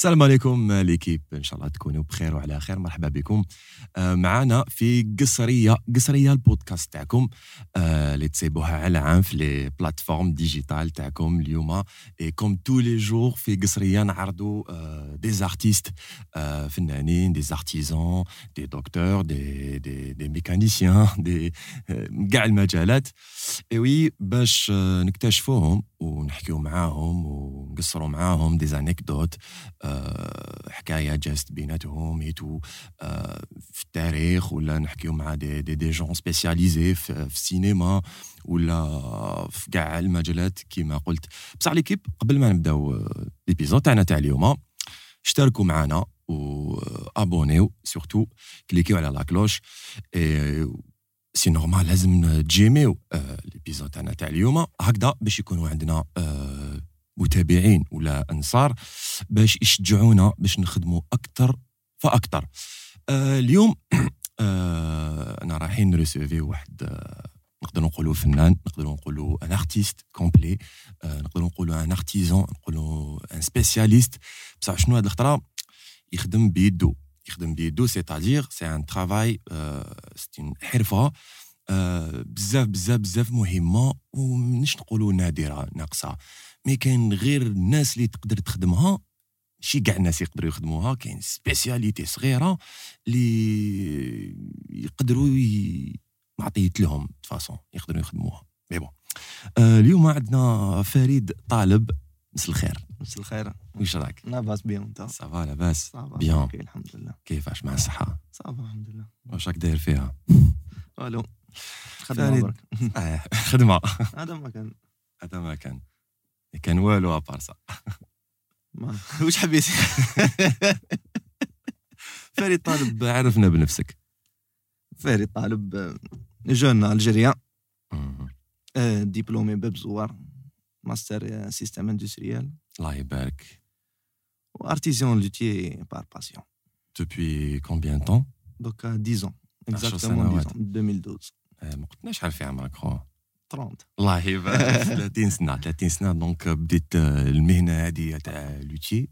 السلام عليكم l'équipe. إن شاء الله تكونوا بخير وعلى خير. مرحبا بكم. آه، معنا في قصريه قصرية البودكاست تاعكم آه، اللي تسيبوها على عام في les plateformes digitales تاعكم اليوم. et comme tous les jours في قصرية نعرضوا des artistes فنانين des artisans des docteurs des des des mécaniciens de كاع المجالات. اي وي باش آه، نكتشفوهم ونحكيو معاهم ونقصروا معاهم des anecdotes آه، حكاية جازت بيناتهم هيتو آه، في التاريخ ولا نحكيو مع des des, des gens spécialisés في, في السينما ولا في كاع المجالات كيما قلت. بصح l'équipe قبل ما نبداو l'épisode تاعنا تاع اليوم اشتركوا معنا و ابونيو surtout كليكيو على la cloche c'est normal لازم تجيميو l'épisode تاعنا تاع اليوم. هكذا باش يكونوا عندنا متابعين ولا أنصار باش يشجعونا باش نخدموا أكثر فاكثر اليوم أنا رايحين نريسيفي واحد نقدروا نقولوا فنان نقدروا نقولوا un artiste complet نقدروا نقولوا un artisan نقولوا un spécialiste بصح شنو هاد الخطرة؟ يخدم بيدو يخدم بيدو c'est-à-dire c'est un travail c'est حرفة بزاف بزاف بزاف مهمة وماش نقولوا نادرة ناقصة. mais كاين غير الناس اللي تقدر تخدمها ماشي كاع الناس يقدروا يخدموها كاين spécialité صغيرة اللي يقدروا ي... معطيت لهم façon يقدروا يخدموها. mais bon آه اليوم عندنا فريد طالب مسا الخير. مسا الخير. واش راك؟ لاباس bien انت. ça va لاباس bien الحمد لله كيفاش مع الصحة؟ ça va الحمد لله واش راك داير فيها؟ والو خدمة. برك. آه خدمة. هذا ما كان. هذا ما كان. كان والو à part ça واش حبيتي فريد طالب عرفنا بنفسك. فريد طالب jeune algérien. مم. آه، diplômé باب زوار ماستر آه، système industriel. الله يبارك. و artisan luthier par passion combien de temps? donc 10 ans. exactement سنوات. 10 ans. 2012 آه، ما قلتناش شحال في عمرك خو 30 الله يبارك 30 سنة 30 سنة donc بديت المهنة هذه تاع luthier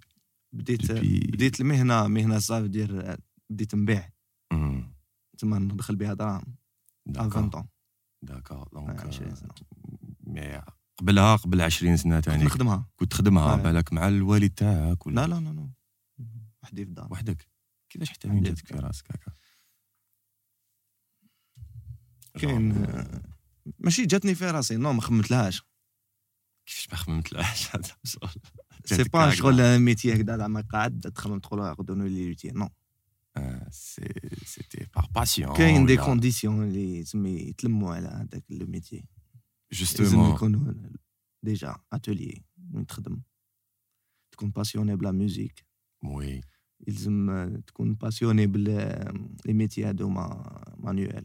بديت بديت المهنه مهنه صافي دير بديت نبيع. تما ندخل بها دراهم ا 20 d'accord ans. d'accord donc 20 سنة. mais قبلها قبل 20 سنة كنت تاني نخدمها كنت تخدمها. بالك مع الوالد تاعك ولا لا لا لا لا وحدي في الدار وحدك كيفاش حتى عندي جاتك في راسك هكا كاين ماشي جاتني في راسي. non ما خممتلهاش. كيفاش ما خممتلاش هذا السؤال. c'est جاتك pas هكذا. شغل métier هكذا زعما قاعد تخمم تقول غدونو les luthiers non. آه، c'est c'était par passion كاين des conditions اللي تسمي يتلموا على هذاك le métier لازم justement يكونوا déjà atelier وين تخدم تكون passionné بلا musique oui يلزم آه، تكون passionné بال les métiers هذوما manuels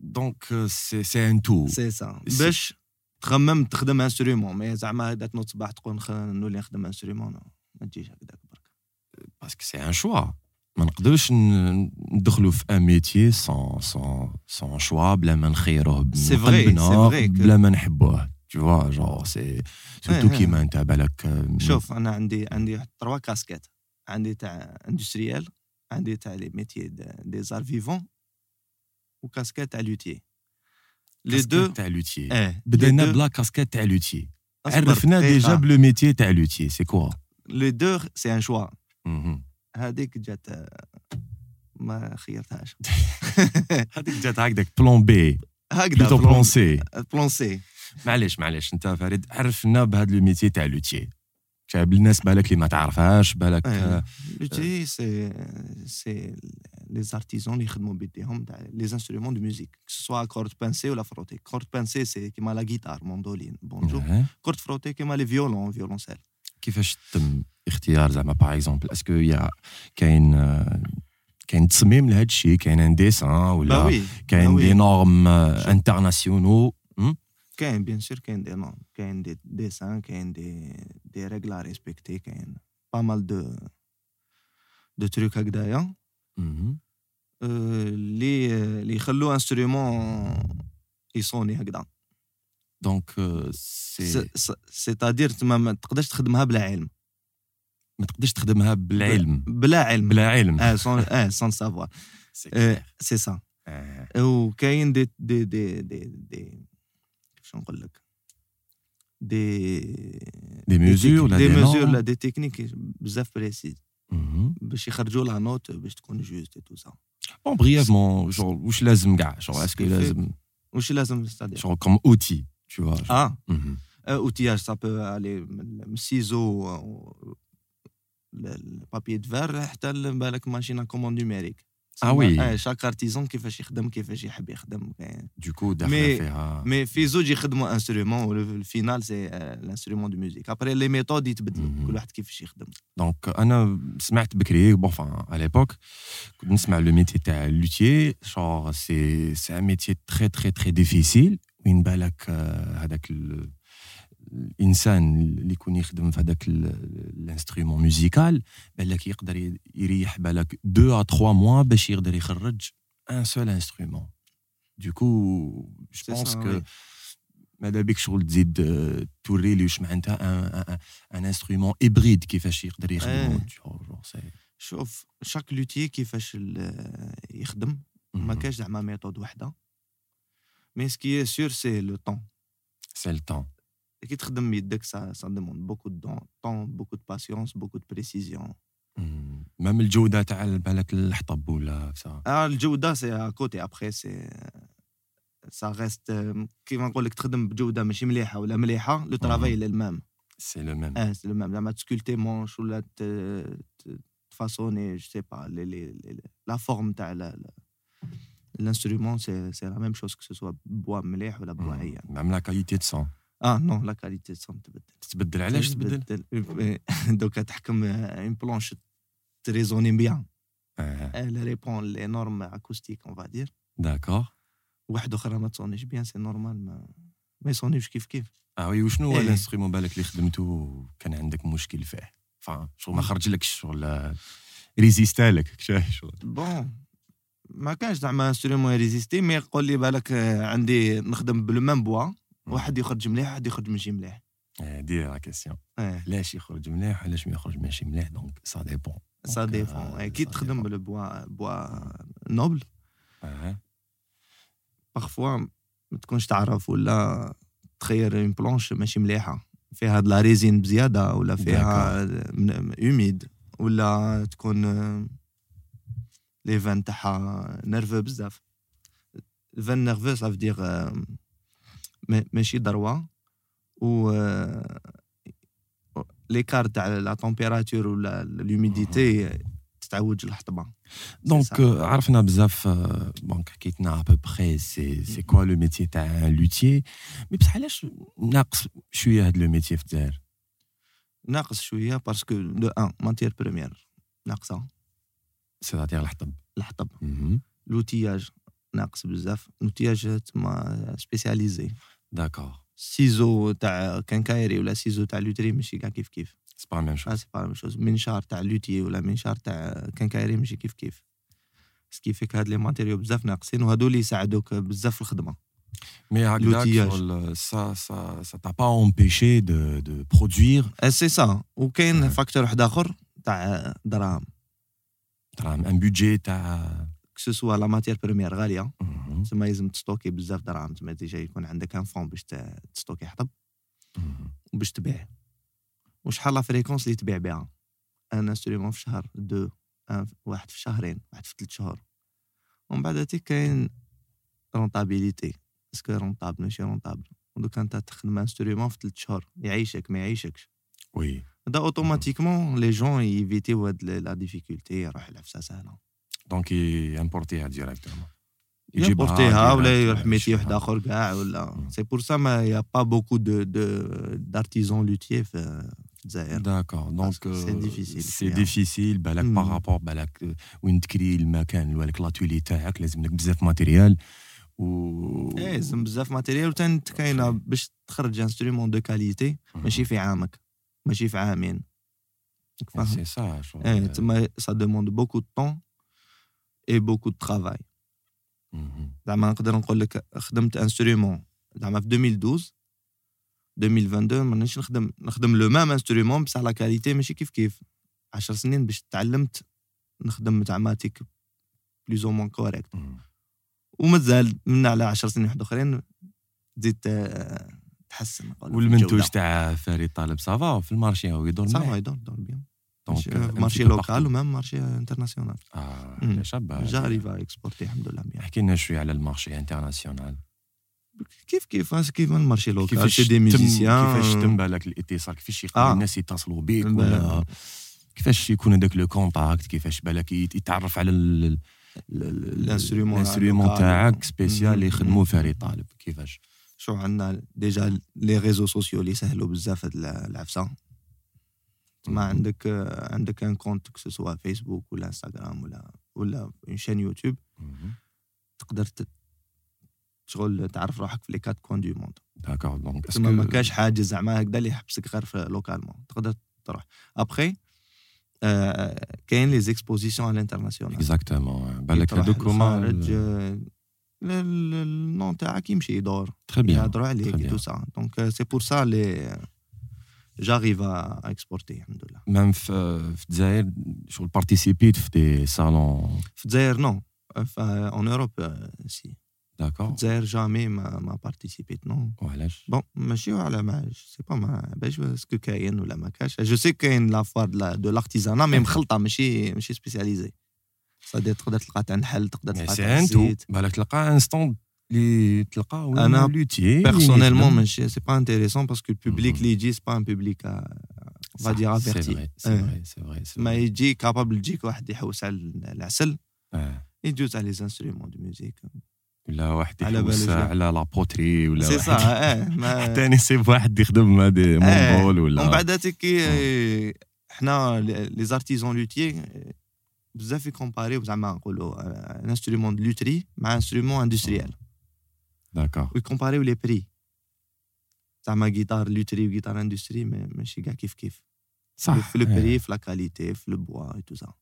donc c'est c'est un tout c'est ça c'est- باش تخمم تخدم instrument mais زعما هذا تنوض صباح تقول نخ- نولي نخدم instrument ما تجيش هكذاك برك parce que c'est un choix ما نقدروش ن- ندخلوا في un métier sans sans sans choix بلا ما نخيروه من c'est vrai، قلبنا c'est vrai كو- بلا ما نحبوه tu vois j'en sais سورتو إيه، إيه. كيما انت بالك آه، شوف أنا عندي عندي واحد تروا كاسكيت عندي تاع اندستريال عندي تاع لي ميتي دي زار فيفون وكاسكيت تاع لوتي لي كاسكيت دو تاع لوتي آه بدينا بلا كاسكيت تاع لوتي أصبر عرفنا دقيقة. ديجا بلو ميتي تاع لوتي سي كوا لي دو سي ان شوا مهم. هذيك جات آه، ما خيرتهاش هذيك جات هكذاك بلون بي هكذا بلوتو بلون بلون سي بلون سي معليش معليش انت فريد عرفنا بهذا لو ميتي تاع لوتي شاب الناس بالك اللي ما تعرفهاش بالك آه، لوتي سي سي لي زارتيزون اللي يخدموا بيديهم تاع لي انسترومون دو ميوزيك سوا كورد بانسي ولا فروتي كورد بانسي سي كيما لا جيتار موندولين بونجو آه. كورد فروتي كيما لي فيولون فيولونسيل كيفاش تم اختيار زعما باغ اكزومبل اسكو يا كاين آه، كاين تصميم لهذا الشيء كاين un dessin با ولا oui كاين oui. des normes شوف. internationaux كاين bien sûr كاين des normes كاين des dessins كاين des des règles à respecter كاين pas mal de de trucs هكذايا آه، اللي اللي يخلوا instrument يصوني هكذا donc c'est c'est-à-dire تما ما تقدرش تخدمها بلا علم ما تقدرش تخدمها بالعلم بلا علم بلا علم آه سون آه سون سافوار سي سا وكاين دي دي دي دي دي كيفاش نقول لك دي دي ميزور ولا دي دي ميزور نورم ولا دي تكنيك بزاف بريسيز مهم. باش يخرجوا لا نوت باش تكون جوست تو سا بون بريفمون جور واش لازم كاع جور اسكو كيف- لازم واش لازم ستادير جور كوم اوتي tu vois آه مهم. اوتياج سا بو الي من السيزو البابي دو فير حتى ل- بالك ماشينا كوموند نيميريك Ah oui. آه شاك ارتيزون كيفاش يخدم كيفاش يحب يخدم كاين du coup داخله مي- فيها مي في زوج يخدموا انسترومون والفينال سي الانسترومون دو ميوزيك ابري لي ميثود يتبدلوا مهم. كل واحد كيفاش يخدم دونك أنا سمعت بكري بون فان على ليبوك كنت نسمع لو ميتي تاع لوتيي شور سي سي ان ميتي تري تري تري ديفيسيل وين بالك آه، هذاك ال- الإنسان اللي يكون يخدم في هذاك ال instrument musical بالك يقدر يريح بالك 2 à 3 mois باش يقدر يخرج un seul instrument. du coup je pense que. ماذا بك شغل تزيد توري لي واش معناتها un instrument hybride كيفاش يقدر c'est- شوف chaque luthier كيفاش يخدم ما. كاش زعما méthode وحده mais ce qui est sûr c'est le temps c'est le temps كي تخدم بيدك ça ça demande beaucoup de temps beaucoup de patience beaucoup de précision même الجوده تاع بالك الحطب ولا سا آه الجوده c'est à côté après c'est ça reste كيما نقول لك تخدم بجوده ماشي مليحه ولا مليحه le travail est le même c'est le même آه c'est le même زعما ت sculpter manche ولا ت- ت- ت façonner je sais pas les les les- la forme تاع la- la- l'instrument c'est c'est la même chose que ce soit bois مليح ولا bois عيان même la qualité de son آه non la qualité son تبدل. تتبدل علاش تبدل؟ دوكا تحكم une planche ت résonner bien آه، elle répond les normes acoustiques on va dire. d'accord واحد أخرى ما ت sonner ش bien c'est normal ما ما ي sonner وش كيف كيف. آه oui وشنو هو إيه. l'instrument بالك اللي خدمته كان عندك مشكل فيه. فا شغل ما خرج لكش شغل résista لك شغل. bon ما كانش زعما instrument résisté mais قول لي بالك آه، عندي نخدم ب le même bois. واحد يخرج مليح واحد يخرج ماشي مليح. c'est la question آه علاش يخرج مليح علاش ما يخرج ماشي مليح؟ donc ça dépend سا euh, كي تخدم. ب le bois bois noble parfois ما تكونش تعرف ولا تخير une planche ماشي مليحة. فيها la résine بزيادة ولا فيها humide ولا تكون آه، les veines تاعها nerveux بزاف. ال veines nerveux ça veut dire ماشي droit و l'écart تاع la température ولا l'humidité تتعوج الحطبة. donc euh, عرفنا بزاف donc حكيتنا à peu près c'est c'est quoi le métier تاع luthier mais بصح علاش ناقص شوية هاد le métier في الجزائر ناقص شوية parce que d'une matière première ناقصة. c'est-à-dire الحطب. الحطب. مهم. l'outillage ناقص بزاف l'outillage تما spécialisé. d'accord ciseau تاع quincaillerie ولا ciseau تاع lutherie ماشي كاع كيف كيف. c'est pas même آه chose c'est pas la chose منشار تاع luthier ولا منشار تاع quincaillerie ماشي كيف كيف. ce qui fait que هاد les matériaux بزاف ناقصين وهادو اللي يساعدوك بزاف في الخدمة. mais هكذاك L'outillage. شغل ça ça ça t'a pas empêché de de produire c'est ça وكاين آه. facteur واحد اخر تاع دراهم. ترى ان بودجي تاع كو سوا لا ماتير بريمير غاليه. تسمى لازم ت stocker بزاف دراهم تسمى déjà يكون عندك un fond باش ت stocker حطب. وباش تبيع. وشحال la fréquence اللي تبيع بها؟ un instrument في شهر دو واحد في شهرين واحد في ثلاث شهور. ومن بعد هاتيك كاين rentabilité est-ce que rentable ماشي rentable دوكا انت تخدم instrument في ثلاث شهور يعيشك ما يعيشكش. oui. هذا automatiquement les jeunes ي éviter و هاد la difficulté يروح العفسه سهلة. donc يمبورتيها ديريكتومون يبورتيها ولا يروح métier واحد يجيبها. اخر كاع ولا مم. c'est pour ça mais y a pas beaucoup de de d'artisans luthiers في الجزائر d'accord donc que c'est difficile c'est شوية. difficile بالك مم. par rapport بالك آه، وين تكري المكان بالك l'atelier تاعك لازم لك بزاف matériel و إيه لازم بزاف matériel وتان كاينة باش تخرج instrument de qualité ماشي في عامك ماشي في عامين راك فاهم سي سا شغل إيه تما ça demande beaucoup de temps et beaucoup de travail. زعما نقدر نقول لك خدمت instrument زعما في 2012 2022 ما نش نخدم نخدم le même instrument بصح la qualité ماشي كيف كيف 10 سنين باش تعلمت نخدم زعما truc plus ou moins correct ومازال من على 10 سنين واحد اخرين تزيد تحسن والمنتوج تاع فريد طالب ça va في ال marché هو يدور ça va يدور يدور bien marché local و même marché international آه شابه j'arrive à exporter الحمد لله bien احكي لنا شوية على ال marché international كيف كيف كيف ال marché local c'est des musiciens كيفاش تم بالك الاتصال كيفاش يقدر آه. الناس يتصلوا بك ولا كيفاش يكون هذاك le contact كيفاش بالك يتعرف على l'instrument تاعك spécial اللي يخدموا فريد طالب كيفاش شو عندنا déjà les réseaux sociaux اللي يسهلوا بزاف هاد العفسه ما عندك عندك un compte soit فيسبوك ولا انستغرام ولا ولا chaîne يوتيوب تقدر شغل تعرف روحك في les quatre coins du monde d'accord donc ما كاش حاجة زعما هكذا اللي يحبسك غير في localement تقدر تروح. ابخي كاين les expositions على l'international exactement بالك هذوك هما ال nom تاعك يمشي يدور. très bien يهضروا عليك tout ça donc c'est pour ça les j'arrive à exporter الحمد لله même في الجزائر شغل participer ت في des salons في الجزائر non en Europe c'est d'accord الجزائر jamais ما ما participer ت non وعلاش bon ماشي على ما c'est pas ما باش est-ce que كاين ولا ما كاش je sais كاين la foire de l'artisanat mais مخلطه ماشي ماشي spécialisé c'est-à-dire تقدر تلقى تاع نحل تقدر تلقى تاع الزيت بالك تلقى ان ستوند اللي تلقى أنا personnellement ماشي c'est pas intéressant parce que ال public اللي يجي c'est pas un public va dire averti. C'est vrai, c'est vrai. ما يجي capable يجيك واحد يحوس على العسل. يجوز على les instruments de musique ولا واحد يحوس على la poterie ولا c'est صح آه حتى نسيب واحد يخدم هادي مونبول ولا ومن بعد كي حنا les artisans luthiers بزاف يكومباريو زعما نقولوا un instrument de lutherie مع instrument industriel d'accord ويكومباريو les prix زعما جيتار lutherie وجيتار industrie ماشي كاع كيف كيف صح في le prix في la qualité في le bois et tout ça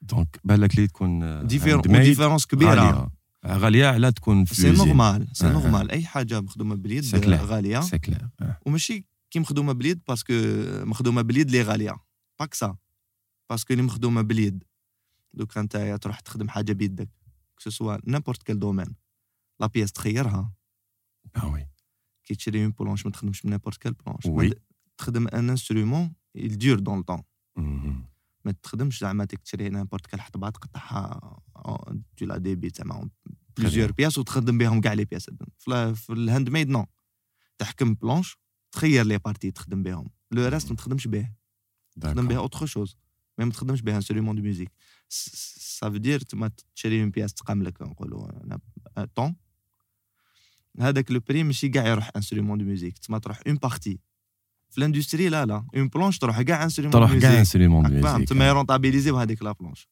donc بالك لي تكون différence كبيره غاليه على تكون في c'est normal c'est normal اي حاجة مخدومه باليد غاليه c'est clair وماشي كي مخدومه باليد parce que مخدومه باليد لي غاليه باك سا parce que اللي مخدومه باليد دوك انت تروح تخدم حاجة بيدك soit n'importe quel domaine la pièce تخيرها آه oui كي تشري une planche ما تخدمش من n'importe quelle planche oui تخدم un instrument dure dans le temps. ما تخدمش زعما تشري n'importe quel حطبه تقطعها tu la débites زعما plusieurs pièces وتخدم بهم كاع les pièces في ال handmade non تحكم planche تخير les parties تخدم بهم le reste ما تخدمش به تخدم بها autre chose mais ما تخدمش بها instrument de musique ça veut dire تما تشري une pièce تقام لك نقولوا tant هذاك le prix ماشي كاع يروح instrument de musique تما تروح une partie في ال industrie لا لا une planche تروح كاع instrument تروح كاع instrument de musique تما يرونطابيليزيو هذيك la planche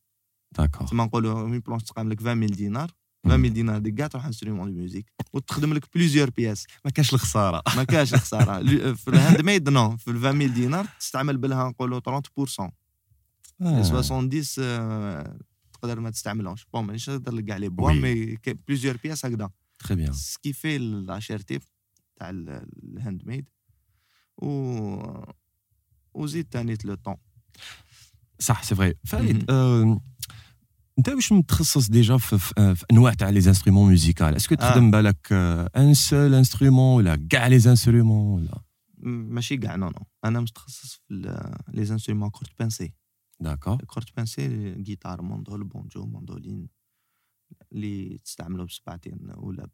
d'accord تما نقولوا une planche تقام لك 20000 دينار. 20000 دينار ديك كاع تروح instrument de musique وتخدم لك plusieurs pièces ما كاش الخسارة. ما كاش الخسارة. في ال handmade non في 20000 دينار تستعمل بلها نقولوا 30% 70 تقدر ما تستعملهمش. bon مانيش نقدر لك كاع les bois mais plusieurs pièces هكذا. très bien ce qui fait la cherté تاع ال handmade و وزيد ثاني le temps صح c'est vrai فريد انت واش متخصص déjà في, في, في انواع تاع les instruments musicaux est-ce que تخدم بالك un seul instrument ولا كاع les instruments ولا ماشي كاع non non أنا متخصص في les instruments cordes pincées d'accord cordes pincées جيتار mondole banjo mandoline اللي تستعملوا بسبعتين ولا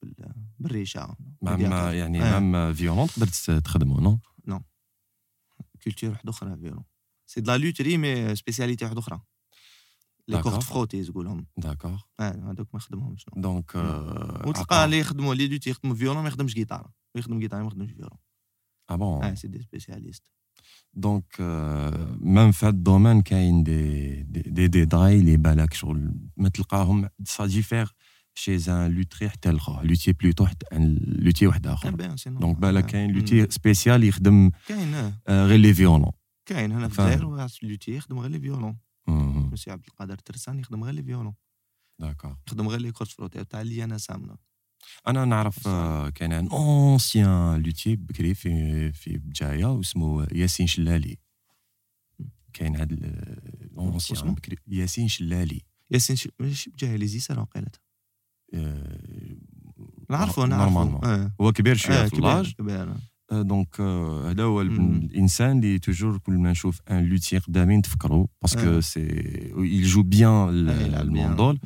بالريشة même يعني même violon تقدر تخدمو non non culture واحدة أخرى violon c'est de la lutherie mais spécialité واحدة أخرى. les cordes frottées تقولهم d'accord هذوك ما يخدمهمش. donc وتلقى اللي يخدموا لي دوتي يخدموا violon ما يخدمش جيتار يخدم جيتار ما يخدمش violon آه bon c'est des spécialistes donc même في هاد ال domaine كاين دي دي ديتاي اللي بالك شغل ما تلقاهم ça diffère chez un luthier حتى الآخر luthier plutôt حتى luthier واحد اخر donc بالك كاين luthier spécial يخدم كاين غير les violons كاين هنا في الجزائر luthier يخدم غير les violons مسي عبد القادر ترسان يخدم غير les violons d'accord يخدم غير لي cordes frottées تاع اللي أنا سامنه أنا نعرف كان un ancien luthier بكري في في بجاية واسمه ياسين شلالي. كاين هاد l'ancien بكري. ياسين شلالي. ياسين ش... ماشي بجاهلي زيسان وقيلة آه، نعرفو نعرفو آه. هو كبير شوية آه، في l'âge. كبير donc هذا هو. الإنسان اللي toujours كل ما نشوف un luthier قدامي نتفكرو parce que آه. c'est يل جو آه، bien. ال mondole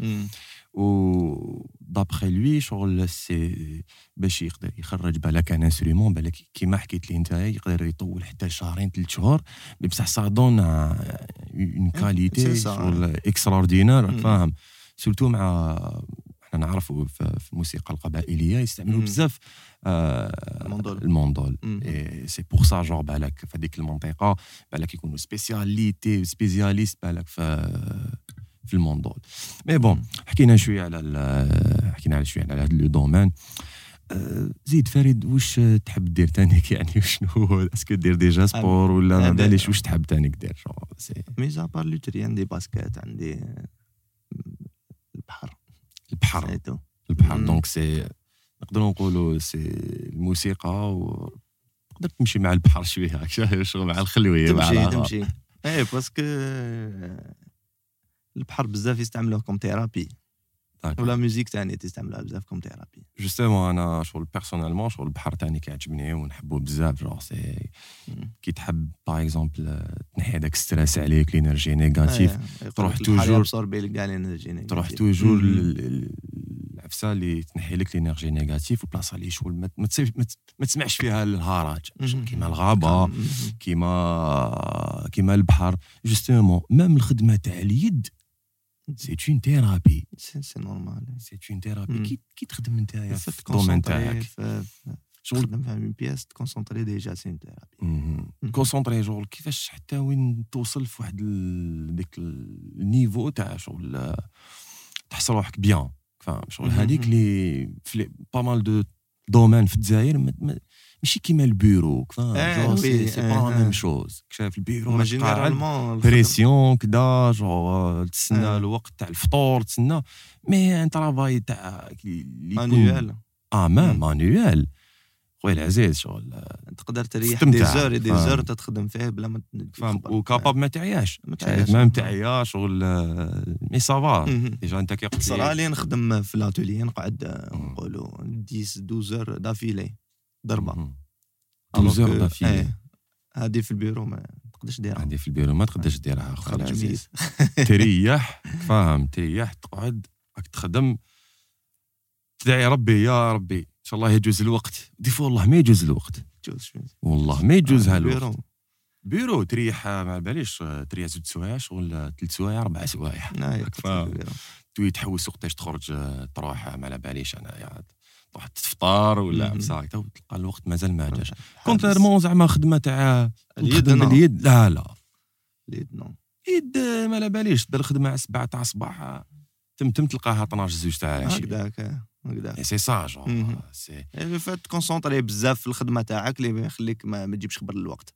و d'après lui شغل c'est باش يقدر يخرج بالك un instrument بالك كيما حكيت لي انت يقدر يطول حتى شهرين ثلاث شهور mais بصح ça donne une qualité c'est ça. شغل extraordinaire. فاهم surtout مع إحنا نعرفوا في الموسيقى القبائلية يستعملوا. بزاف آه، ال mondole. ال mondole. c'est pour ça genre بالك في هذيك المنطقة بالك يكونوا spécialité spécialistes بالك في في ال mondole mais bon. حكينا شوية على حكينا على شوية على هذا le domaine. آه، زيد فريد واش تحب دير تانيك يعني؟ شنو هو؟ est-ce que دير déjà sport ولا ما آه، باليش؟ واش تحب تانيك دير؟ mais à part lutherie عندي basket عندي البحر. البحر. البحر. donc c'est نقدروا نقولوا c'est الموسيقى و تقدر تمشي مع البحر شوية شغل مع الخلوية تمشي. تمشي. اي parce que البحر بزاف يستعملوه comme thérapie. و la musique تاني تستعملوها بزاف comme thérapie justement أنا شغل personnellement شغل البحر تاني كيعجبني ونحبو بزاف جوغ سي كي تحب par exemple تنحي هذاك stress عليك l'énergie négative تروح toujours- تروح toujours العفسة اللي تنحي لك l'énergie négative وبلاصة اللي شغل ما ما تسمعش فيها مهم. كيما الغابة كيما كيما البحر. justement même الخدمة تاع اليد c'est une thérapie c'est normal c'est une thérapie. كي كي تخدم نتايا في ال domaine تاعك شغل تخدم في une pièce تكونسونطري déjà c'est thérapie مهم. مم. كونسونطري شغل كيفاش حتى وين توصل في واحد ديك ال niveau تاع شغل تحس روحك bien فاهم شغل. هذيك اللي في pas mal de domaines في الجزائر ماشي كيما البيرو فاهم آه، genre oui، c'est c'est pas آه، la même آه. chose شايف ال bureau généralement pression كدا تسنى آه. الوقت تاع الفطور تسنى mais un travail تاع manuel آه même مم. manuel خويا العزيز شغل تقدر تريح. des heures des. heures تخدم فيه بلا ما فاهم. و capable ما تعياش ما تعياش تعياش. ما تعيا شغل آه، mais ça va. déjà انت كي قلت صراحة لي نخدم في l'atelier نقعد آه،. نقولوا 10 12 d'affilée ضربه مهم. Alors 12 que- d'affilée. إيه، هذه في البيرو ما تقدرش ديرها عندي في البيرو ما تقدرش ديرها خويا خرج العزيز تريح فاهم تريح تقعد راك تخدم تدعي ربي يا ربي ان شاء الله يجوز الوقت des fois والله ما يجوز الوقت. والله ما يجوز آه، هالوقت. بيرو تريح آه، ما باليش آه، تريح زوج سوايع شغل ثلاث سوايع أربع سوايع آه،. توي تحوس وقتاش تخرج آه، تروح آه، ما على باليش انايا تروح تفطر ولا هكذا وتلقى الوقت مازال ما جاش. حابس. contrairement زعما خدمة تاع اليد اليد. اليد لا لا. اليد non. يد ما على باليش دير خدمه على 7 تاع الصباح. تم تم تلقاها 12 زوج تاع العشيه هكذاك هكذاك c'est ça genre. c'est فات ت concentrer بزاف في الخدمة تاعك اللي يخليك ما, تجيبش خبر الوقت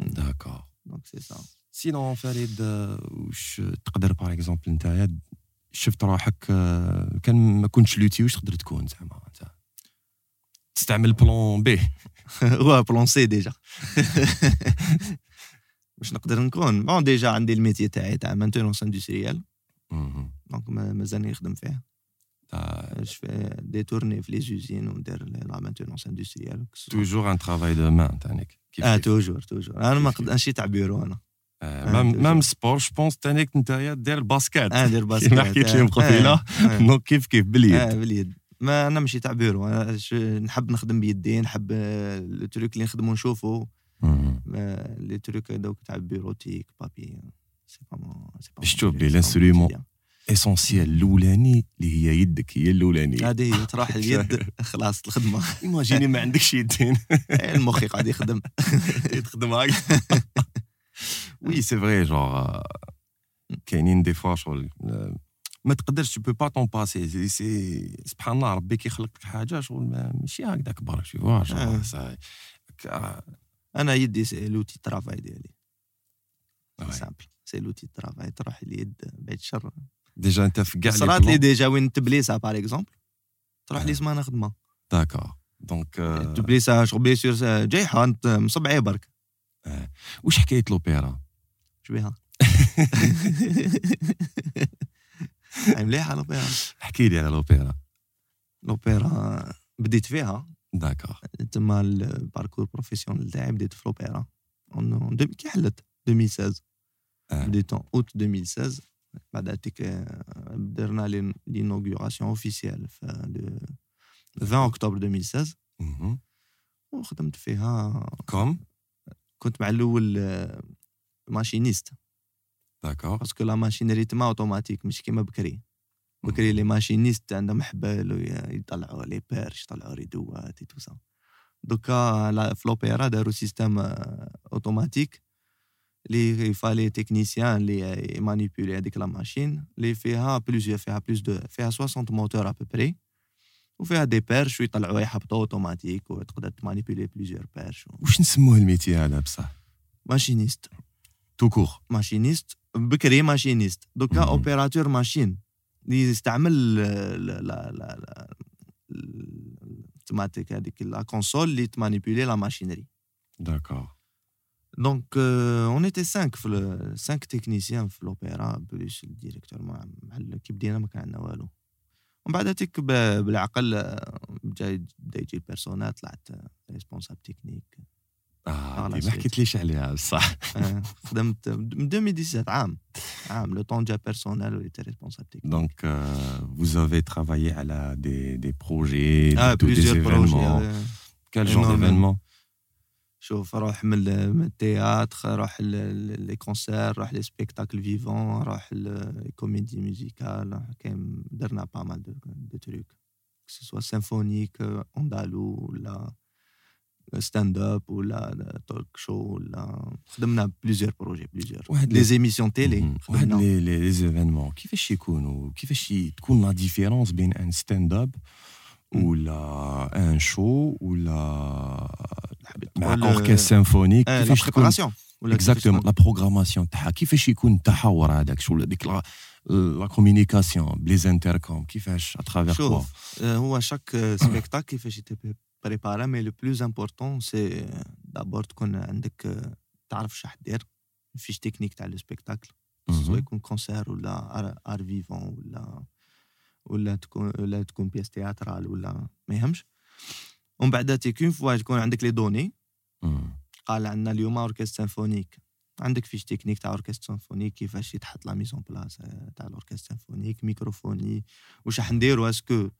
d'accord donc c'est ça sinon فريد واش تقدر par exemple نتايا شفت روحك آه، كان ما كنتش luthier واش تقدر تكون زعما؟ تستعمل plan B هو plan C déjà باش نقدر نكون bon déjà عندي ال métier تاعي تاع maintenance industrielle مهم. donc ما- مازالني نخدم فيه تا- je fais des tournées في les usines وندير la maintenance industrielle toujours un travail de main تانيك كيف آه كيف. toujours toujours أنا ما كيف قد ماشي تاع بيرو أنا آه، آه، même toujours. même sport je pense تانيك نتايا دير ال basket آه ندير basket كيما ما أنا ماشي تاع بيرو أنا نحب نخدم بيدي نحب le truc اللي نخدمو نشوفو. les trucs هذوك تاع bureautique papier c'est pas mon c'est pas باش mon. تشوف truc، les c'est pas mon. l'instrument. quotidien. essentiel الأولاني اللي هي يدك هي الأولانية. هذه هي تروح اليد خلاص الخدمة. imaginer ما عندكش يدين المخ يقعد يخدم. تخدم هكا oui c'est vrai genre كاينين des fois شغل ما تقدرش tu pas t'en passer c'est سبحان الله ربي كيخلق لك حاجة شغل ما- ماشي هكذاك برك شي fois آه. أنا يدي c'est l'outil de travail ديالي. simple c'est l'outil de travail تروح اليد بعيد الشر déjà انت في كاع صرات لي déjà وين ت blesse ها par exemple تروح آه. لي سمانه خدمة. d'accord donc آه، ت blesse ها شغل bien sûr جايحه مصبعي برك. واش حكاية لوبيرا اش بيها؟ مليحة لوبيرا احكي لي على لوبيرا لوبيرا بديت فيها. d'accord. تما ال parcours professionnel تاعي بديت في لوبيرا كي حلت؟ 2016 بديت أوت 2016 بعد هذيك درنا l'inauguration officielle في 20 اكتوبر 2016 وخدمت فيها. comme؟ كنت مع الأول machiniste. d'accord parce que la machinerie تما اوتوماتيك مش كيما بكري. بكري les machinistes عندهم حبال يطلعوا les perches يطلعوا rideau ات et tout ça دوكا في لوبيرا داروا système automatique il fallait technicien اللي manipuler هذيك la machine اللي فيها plusieurs فيها plus de فيها 60 moteurs à peu près وفيها des perches ويطلعوا يحبطوا اوتوماتيك وتقدر ت manipuler plusieurs perches واش نسموه ال métier هذا بصح؟ machiniste. tou- jours machiniste بكري machiniste. دوكا opérateur machine اللي يستعمل لا لا l'automatique هذيك la console اللي ت manipuler la machinerie d'accord donc on était 5 في 5 techniciens في l'opéra plus ال directeur مع كي بدينا ما كان عندنا والو. ومن بعد هذيك بالعقل بدا يجي ال personnel طلعت responsable technique آه ما حكيتليش عليها بصح خدمت من 2017 عام عام le temps جا personnel وليت responsable technique donc vous avez travaillé على des des projets ah, des événements. quel genre d'événements شوف روح من ال théâtre روح les concerts روح les spectacles vivants روح les comédies musicales كاين درنا pas mal de trucs soit symphonique andalou ولا stand-up ولا talk-show ولا خدمنا plusieurs projets plusieurs واحد les émissions télé واحد les les événements كيفاش يكونوا كيفاش تكون la différence بين un stand-up ولا un show ولا مع orchestre symphonique كيفاش تكون exactement la programmation تاعها كيفاش يكون التحور هذاك show ديك la communication ب les intercoms كيفاش à travers quoi هو chaque spectacle كيفاش préparer mais le plus important c'est d'abord تكون عندك تعرف شحال دير fiche technique تاع le spectacle سواء يكون concert ولا art vivant ولا ولا تكون ولا تكون pièce théâtrale ولا ما يهمش ومن بعد تيكون فوا تكون عندك les données قال عندنا اليوم orchestre symphonique عندك fiche technique تاع orchestre symphonique كيفاش يتحط la mise en place تاع الـ orchestre symphonique microphonie واش راح نديرو est-ce que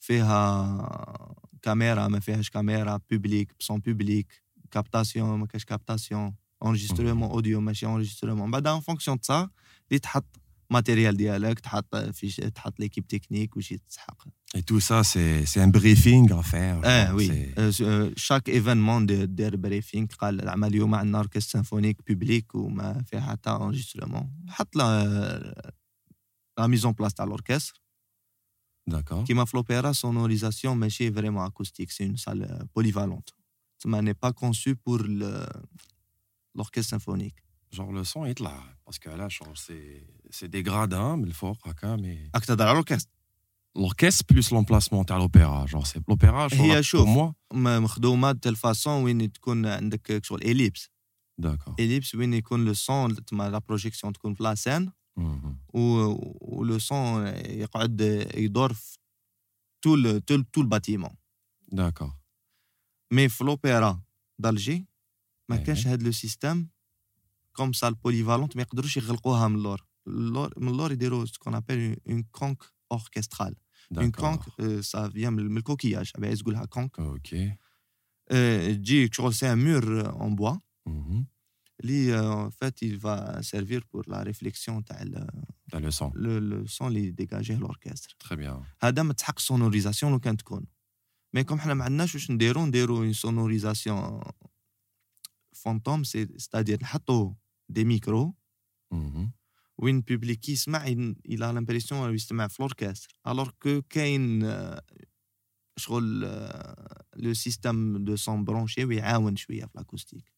فيها كاميرا ما فيهاش caméra public sans public captation ما كاش captation enregistrement audio ماشي enregistrement بعد en fonction تاع اللي تحط matériel ديالك تحط في تحط l'équipe technique واش يتسحق et tout ça c'est c'est un briefing à faire آه oui chaque événement دير briefing قال العمل اليوم عندنا orchestre symphonique public وما فيها حتى enregistrement حط la لا ميزون بلاس تاع الاوركستر D'accord. Qui m'a floppé la sonorisation, mais c'est vraiment acoustique. C'est une salle polyvalente. Ça n'est pas conçu pour l'orchestre symphonique. Genre le son est là. Parce que là, c'est des gradins, mais le fort, mais. Ah, dans l'orchestre L'orchestre plus l'emplacement à l'opéra. Genre, c'est l'opéra, pour moi. مخدومه de telle façon وين تكون عندك شغل اليبس داكور اليبس وين يكون لو سون لا بروجيكسيون تكون في لا سين ولو سون يقعد يدور في tout tout tout الـ bâtiment d'accord mais في l'opéra d'Alger ما كانش هاد le système comme ça الـ polyvalente ما يقدروش يغلقوها من اللور من اللور يديروا ce qu'on appelle une conque orchestrale une conque ça vient من الـ coquillage عايز تقولها conque OK تجي شغل c'est un mur en bois اللي en fait il va servir pour la réflexion تاع تاع le son le son اللي dégager الـ orchestre très bien هذا ما تحق sonorisation لو كان تكون mais comme حنا ما عندناش واش نديرو نديرو une sonorisation fantôme c'est c'est-à-dire نحطو des micros وين الـ public يسمع il a l'impression يستمع في الـ orchestre alors que كاين شغل لو سيستيم دو سون برونشي ويعاون شوية في لاكوستيك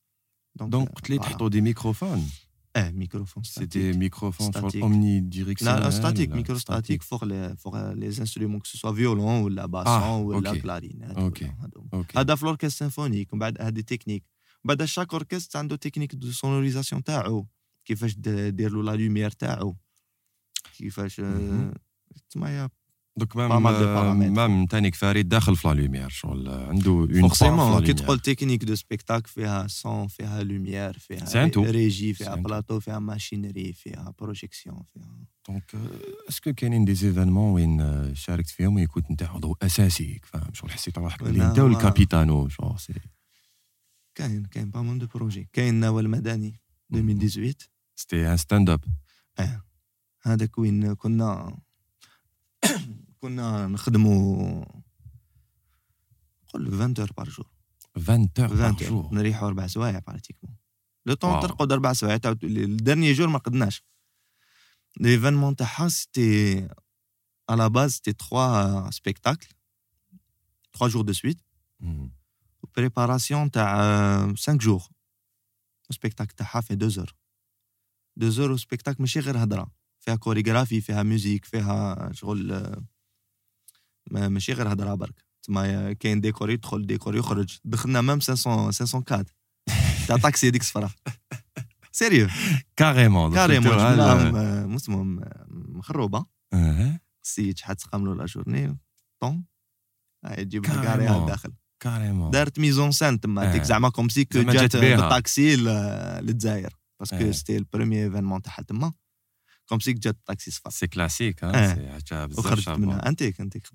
Donc, les voilà. des microphones Eh, microphones C'est des microphones omnidirectionnels Non, statique, microstatique pour les, pour les instruments, que ce soit violon ou la basson ah, ou okay. la clarinette. Ok. هذا في l'orchestre symphonique ومن بعد هذه تكنيك بعد chaque orchestre عنده تكنيك دو sonorisation تاعو كيفاش دير له لا لوميير تاعو كيفاش تسمى donc même même تانيك فريد داخل في la lumière شغل عنده un forcément كي تقول technique de spectacle فيها son فيها lumière فيها régie فيها بلاطو فيها machinerie فيها projection فيها donc est-ce que كاينين des événements وين شاركت فيهم ويكون انت عضو اساسي فاهم شغل حسيت روحك بلي انت والكابيتانو شغل c'est كاين كاين pas mal de projets كاين نوال مدني 2018 c'était un stand-up آه هذاك وين كنا كنا نخدموا قول 20 heures par jour 20 heures par jour نريحوا أربع سوايع pratiquement le temps ترقد أربع سوايع. الـ dernier jour ما قدناش. l'événement تاعها c'était la base c'était trois spectacles. Trois jours de suite. Préparation تاع 5 jours. السبيكتاكل تاعها في 2 heures. 2 heures وسبيكتاكل ماشي غير هضره فيها كوريغرافي فيها ميوزيك فيها شغل ماشي غير هضره برك تما كاين ديكور يدخل ديكور يخرج. دخلنا ميم 500 504 تاع طاكسي هذيك الصفرا سيريو. كاريمون كاريمون مسموم مخروبة. السيد شحال تقام له لا جورني طون. يجيب كاري داخل carrément. دارت mise en scène تما. ديك زعما comme si que جات بالطاكسي للجزائر. parce que c'était الـ premier événement تاعها تما. comme si جات الطاكسي صفر. c'est classique وخرجت منها. انتيك انتيك.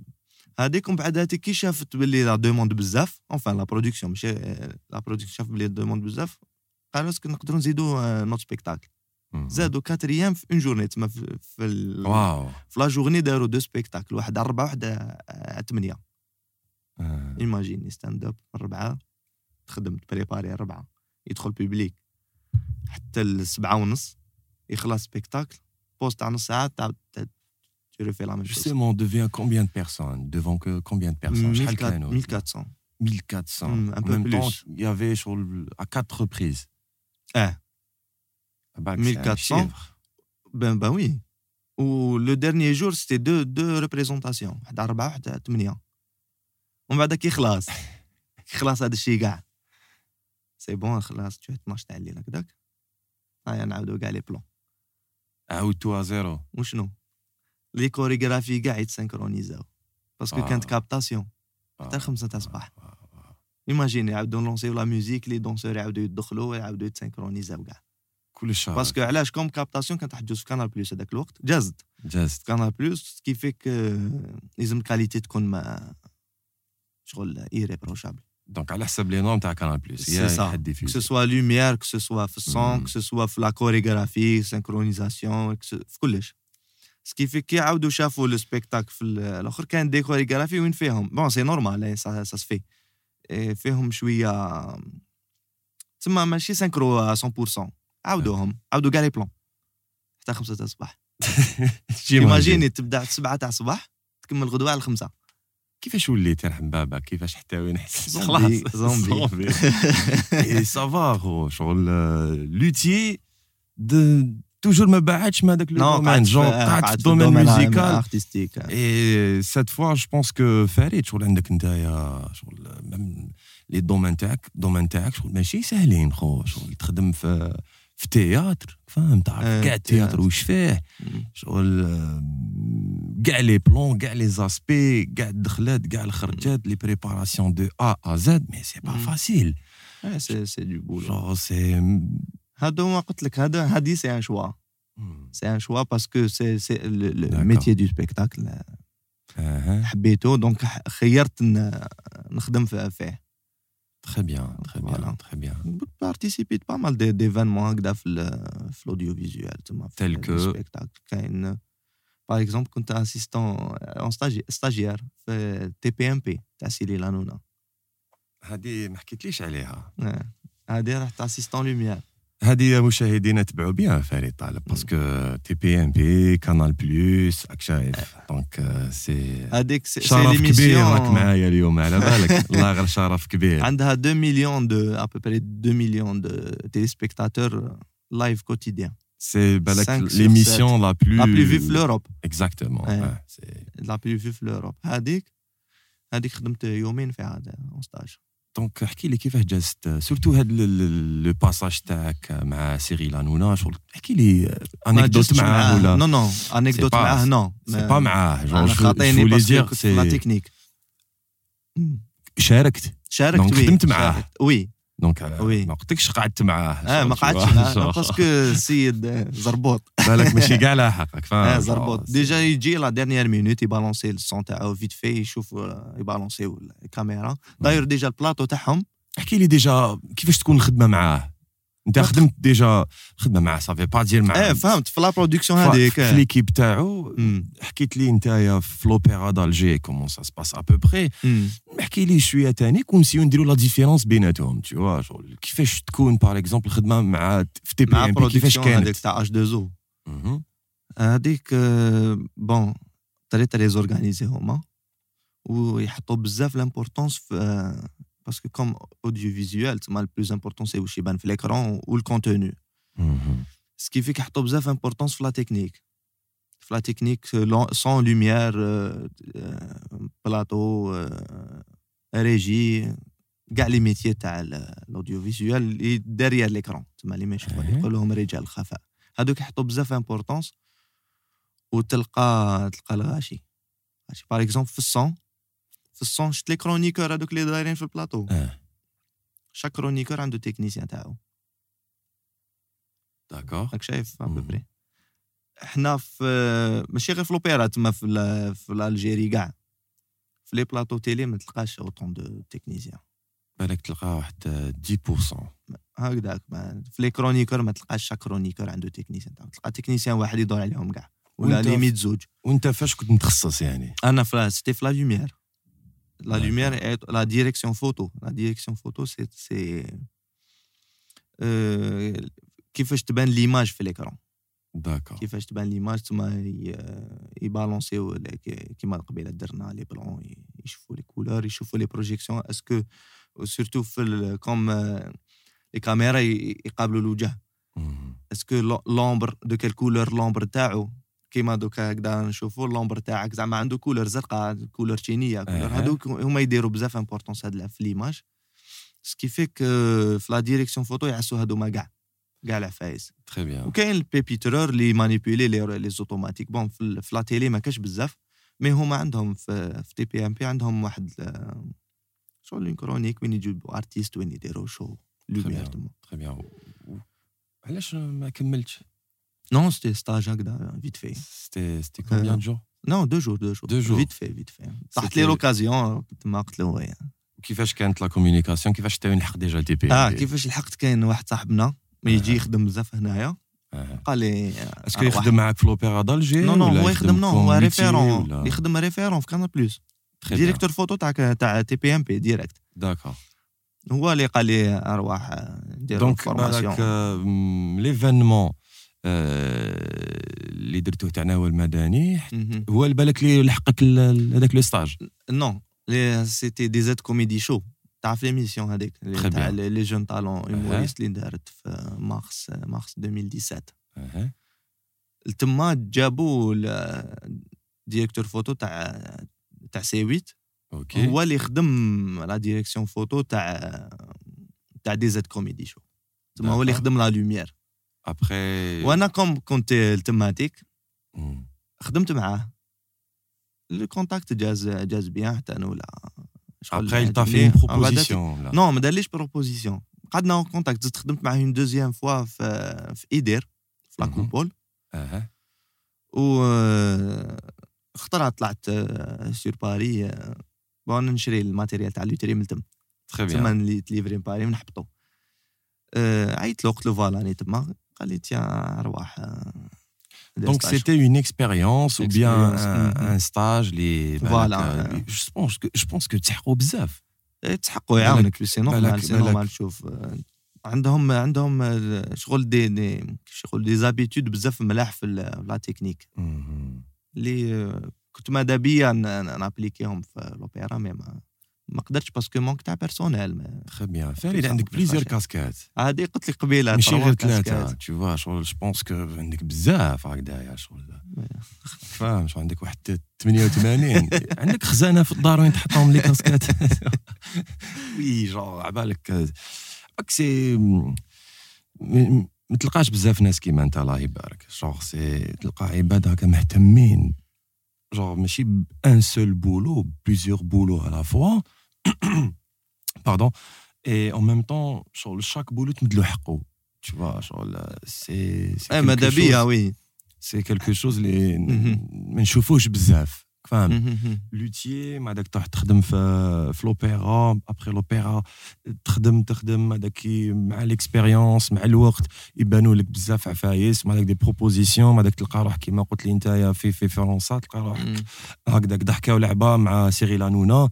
هذيك ومن بعد هذيك كي شافت باللي la demande بزاف enfin la production ماشي la production شاف باللي demande بزاف قالوا est-ce que نقدروا نزيدوا un autre spectacle. زادوا quatrième في une journée تما في في, واو. في la journée داروا deux spectacles واحد على أربعة واحد على ثمانيه ايماجيني ستاند اب أربعة تخدم تبريباري أربعة يدخل بيبليك حتى السبعه ونص يخلص سبيكتاكل. بوست تاع نص ساعه تعاود tu refais la même chose. Justement, on devient combien de personnes Devant que combien de personnes 1400. 1400. Mmh, un en peu même plus. temps, il y avait sur le, à quatre reprises. Eh. Bah, 1400. Ben, ben oui. Ou le dernier jour, c'était deux, deux représentations. واحد أربعة واحد ثمانية. ومن بعد كي خلاص كي خلاص هذا الشيء كاع سي بون خلاص تشوف 12 تاع الليل هكذاك هيا نعاودو كاع لي بلون عاودتوها زيرو وشنو les chorégraphies كاع يتسنكرونيزاو parce que آه. كانت captation حتى الخمسة تاع الصباح imagine يعاودو نلونسيو la musique les danseurs يعاودو يدخلوا يعاودو يتسنكرونيزاو كاع كل شهر parce que علاش comme captation كانت تحجز في Canal Plus هذاك الوقت جازت جازت Canal Plus كيفيك لازم الـ qualité تكون ما شغل irréprochable donc على حسب les normes تاع Canal Plus c'est ça que ce soit lumière que ce soit في الـ son que ce soit في la chorégraphie synchronisation في كلش ce qui fait كي عاودوا شافوا le spectacle في الآخر كان des chorégraphies وين فيهم bon c'est normal ça se fait فيهم شوية تما ماشي سانكرو 100% عاودوهم عاودوا كاع لي بلون حتى خمسة تاع الصباح ايماجيني تبدا 7 تاع الصباح تكمل غدوه على الخمسة كيفاش وليت يرحم بابا؟ كيفاش حتى وين حسيت خلاص زومبي. اي سافا شغل لوتي توجور ما بعدش من هذاك لو دومين جون قعدت في الدومين ميوزيكال ارتستيك اي سيت فوا جو بونس كو فريد شغل عندك نتايا شغل les domaines تاعك domaine تاعك شغل ماشي ساهلين خو شغل تخدم في في théâtre فاهم تعرف كاع الـ théâtre واش فيه؟ شغل كاع les plans كاع les aspects كاع الدخلات كاع الخرجات les préparations de A à Z mais c'est pas facile c'est c'est du boulot c'est هذا ما قلت لك هذا هذه c'est un choix c'est un choix parce que c'est c'est الـ métier de spectacle حبيته دونك خيرت نخدم فيه. Très bien, très bien, voilà. très bien. Participer pas mal d'événements في l'audiovisuel. Tel que spectacle. Par exemple, quand tu es assistant en stagiaire في TPMP تاع سيلي لانونا. هذه ما حكيتليش عليها. هذه رحت اسيستون لوميير. هذه مشاهدينا تبعوا بها فريد طالب باسكو تي بي ام بي كانال بلوس راك شايف. دونك si هذيك شرف كبير راك معايا اليوم على بالك. الله غير شرف كبير. عندها 2 مليون d'à peu près 2 مليون de téléspectateurs live quotidienne c'est بالك l'émission la plus la plus vue في l'Europe exactement la plus vue في l'Europe هذيك هذيك خدمت يومين في هذا un stage donc احكي لي كيفاش جازت surtout هاد le passage تاعك مع Cyril Hanouna شغل احكي لي انكدوت معاه ولا؟ نو نو انكدوت معاه نو سي با معاه. جونغ خاطيني باسكو لا تكنيك شاركت؟ شاركت وي خدمت معاه. وي دونك وي. ما قلتلكش قعدت معاه آه ما قعدتش باسكو السيد زربوط. بالك ماشي كاع لاحقك فاهم آه زربوط. ديجا يجي لا ديرنيير مينوت يبالونسي السون تاعو فيت في يشوف يبالونسي الكاميرا. داير ديجا البلاطو تاعهم. احكي لي ديجا كيفاش تكون الخدمة معاه؟ انت خدمت ديجا خدمة معاه صافي با ديال معاه إيه فهمت. في لا برودكسيون هذيك في ليكيب تاعو حكيت لي انت في لوبيرا دالجي كومون سا سباس ا بو بري احكي لي شوية ثاني كونسيو نديروا لا ديفيرونس بيناتهم تو فوا كيفاش تكون باغ اكزومبل الخدمه مع في تي بي ام بي كيفاش كانت؟ هذيك تاع اش دو زو هذيك بون طريقه لي زورغانيزي هما ويحطوا بزاف لامبورطونس في parce que comme audiovisuel, le plus important, c'est aussi l'écran ou le contenu. Mhm. Ce qui fait qu'il y a beaucoup d'importance sur la technique. la technique, sans lumière, euh, euh, plateau, euh, régie, les métiers de l'audiovisuel et derrière l'écran. C'est les méchants. كلهم رجال الخفاء. هذوك يحطوا بزاف امبورطونس وتلقى تلقى الغاشي. Par exemple, في الصون في ال son شفت les chroniqueurs هذوك اللي دايرين في البلاطو آه chaque chroniqueur عنده technicien تاعو d'accord راك شايف à peu près حنا في ماشي غير في لوبيرا تما في في الجيري كاع في les plateaux télé ما تلقاش autant de techniciens بالك تلقى واحد 10% هكذاك في les chroniqueurs ما تلقاش chaque chroniqueur عنده technicien تاعو تلقى technicien واحد يدور عليهم كاع ولا limite زوج وانت فاش كنت متخصص يعني أنا في c'était في la lumière La lumière et la direction photo. La direction photo, c'est euh, كيفاش تبان l'image في l'écran. d'accord كيفاش تبان l'image تما يبالونسيو كيما قبيله درنا les plans يشوفوا les couleurs يشوفوا les projections est-ce que surtout في comme les caméras يقابلوا الوجه اسكو لومبر دو كيل كولور لومبر تاعو كيما دوكا هكذا نشوفوا اللومبر تاعك زعما عنده كولر زرقاء كولر تشينية كولر هذوك هما يديروا بزاف امبورطونس هاد في ليماج. سكي فيك في لا ديريكسيون فوتو يعسوا هادوما كاع كاع العفايس تري بيان وكاين البيبيترور اللي مانيبيولي لي لي زوتوماتيك بون في, لا تيلي ما كاش بزاف مي هما عندهم في, في تي بي ام بي عندهم واحد شغل اون كرونيك وين يجيبوا ارتيست وين يديروا شو لوميير تري بيان علاش ما كملتش؟ Non, c'était stage هكذا vite fait. C'était c'était combien de jours? Non, deux jours, deux jours. Deux jours. Vite fait, vite fait. طاحت لي لوكازيون كنت ما قلت له وكيفاش كانت لا كوميونيكاسيون كيفاش تاوي نلحق ديجا تي بي آه كيفاش لحقت كاين واحد صاحبنا يجي يخدم بزاف هنايا قال لي اسكو يخدم معاك في لوبيرا دالجي نو نو هو يخدم نو هو ريفيرون يخدم ريفيرون في كانال بلوس ديريكتور فوتو تاع تاع تي بي ام بي ديريكت داكور هو اللي قال لي ارواح دير formation donc l'événement اللي درتوه تاع ناول المدني هو بالك اللي لحقك هذاك le stage non c'était Dzaïr Comedy Show تعرف l'émission هذيك تاع les jeunes talents humoristes اللي دارت في مارس مارس 2017 تما جابوا directeur photo تاع تاع سي 8 أوكي هو اللي خدم لا ديريكسيون فوتو تاع تاع دي زيت كوميدي شو تما هو اللي خدم لا لوميير ابخي وأنا كوم كنت التماتيك خدمت معاه. لو كونتاكت جاز جاز بيان حتى أنا ولا ابخي في بروبوزيسيون نو ما دارليش بروبوزيسيون قعدنا كونتاكت زدت خدمت معاه اون دوزيام فوا في في إيدير في لا كوبول أها. و خطرة طلعت سور باري بون نشري الماتيريال تاع لوتري من تم. تخي بيان تما تليفري باري ونحبطو. عيطت له قلت له فوالا راني تما. قال لي تيان ارواح Donc c'était une expérience ou bien un, un stage les voilà. je pense que je pense que تسحقوا بزاف تسحقوا يعاونك سي نورمال سي نورمال شوف عندهم عندهم شغل دي, دي شغل دي زابيتود بزاف ملاح في لا تكنيك اللي كنت ماذا بيا نابليكيهم في لوبيرا مي ما ما قدرتش باسكو مونك تاع بيرسونيل تخي بيان فعلا عندك بليزيور كاسكات هذه قلت لك قبيلة ماشي غير ثلاثة تو فوا شغل جو بونس كو عندك بزاف هكذايا شغل فاهم شغل عندك واحد 88 عندك خزانة في الدار وين تحطهم لي كاسكات وي جون عبالك بالك سي ما تلقاش بزاف ناس كيما أنت الله يبارك. جونغ سي تلقى عباد هكا مهتمين. جونغ ماشي بان سول بولو بليزيور بولو على فوا باردون اي en même temps شغل chaque بولو تمدلو حقه tu vois شغل سي سي ماذا بيا وي سي كالكو شوز اللي ما نشوفوش بزاف فاهم. لوتيي مع داك تروح تخدم في في l'opéra après l'opéra تخدم تخدم هذاك مع l'expérience مع الوقت يبانوا لك بزاف عفايس مع داك des propositions مع داك تلقى روحك كيما قلت لي انت في في فرنسا تلقى روحك هكذاك ضحكة ولعبة مع série لانونا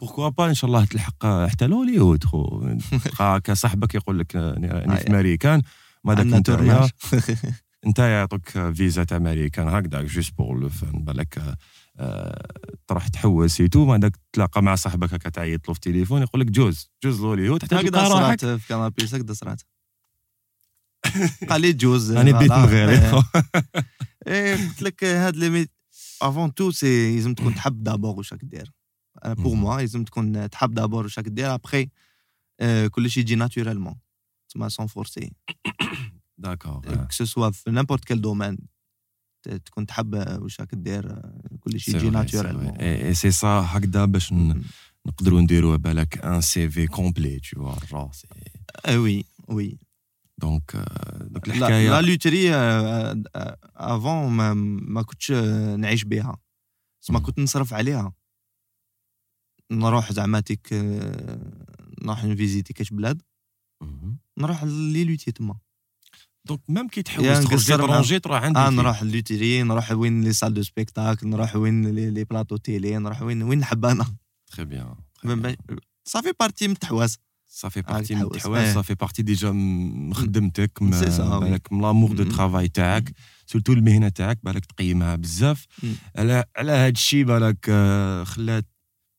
pourquoi pas إن شاء الله تلحق حتى لهوليوود خو. تلقى كصاحبك يقول لك راني في امريكان ما داك انت انت يعطوك فيزا تاع امريكان هكذاك juste pour le fun. بالك تروح تحوس سيتو بعدك تلاقى مع صاحبك هكا تعيط له في التليفون يقول لك جوز جوز لوليود حتى هكذا صرات في كنابيس هكذا صرات. قال لي جوز راني بيت مغيري إيه. قلت لك هاد لي افون تو سي لازم تكون تحب دابور واش راك بور موا لازم تكون تحب دابور واش راك دير ابخي كلشي يجي ناتوريلمون تسمى سون فورسي داكور كو سوا في نيمبورت كيل دومين تكون تحب واش راك دير كل شيء يجي ناتوريل اي سي سا هكذا باش نقدروا نديروا بالك ان سي في كومبلي تو فوا جون سي وي وي دونك دونك الحكاية لا لوتري افون ما, ما كنتش نعيش بها ما كنت نصرف عليها نروح زعما تيك نروح نفيزيتي كاش بلاد نروح لي لوتي تما donc même كي تحوس تخرج étranger تروح عندك آه نروح le théâtre نروح وين les salles de spectacle نروح وين les plateaux télé نروح وين وين نحب أنا très bien ça fait partie من التحواس ça fait partie من التحواس صافي بارتي ديجا من خدمتك بالك من l'amour du travail تاعك surtout المهنه تاعك بالك تقيمها بزاف على على هذا الشيء بالك خلات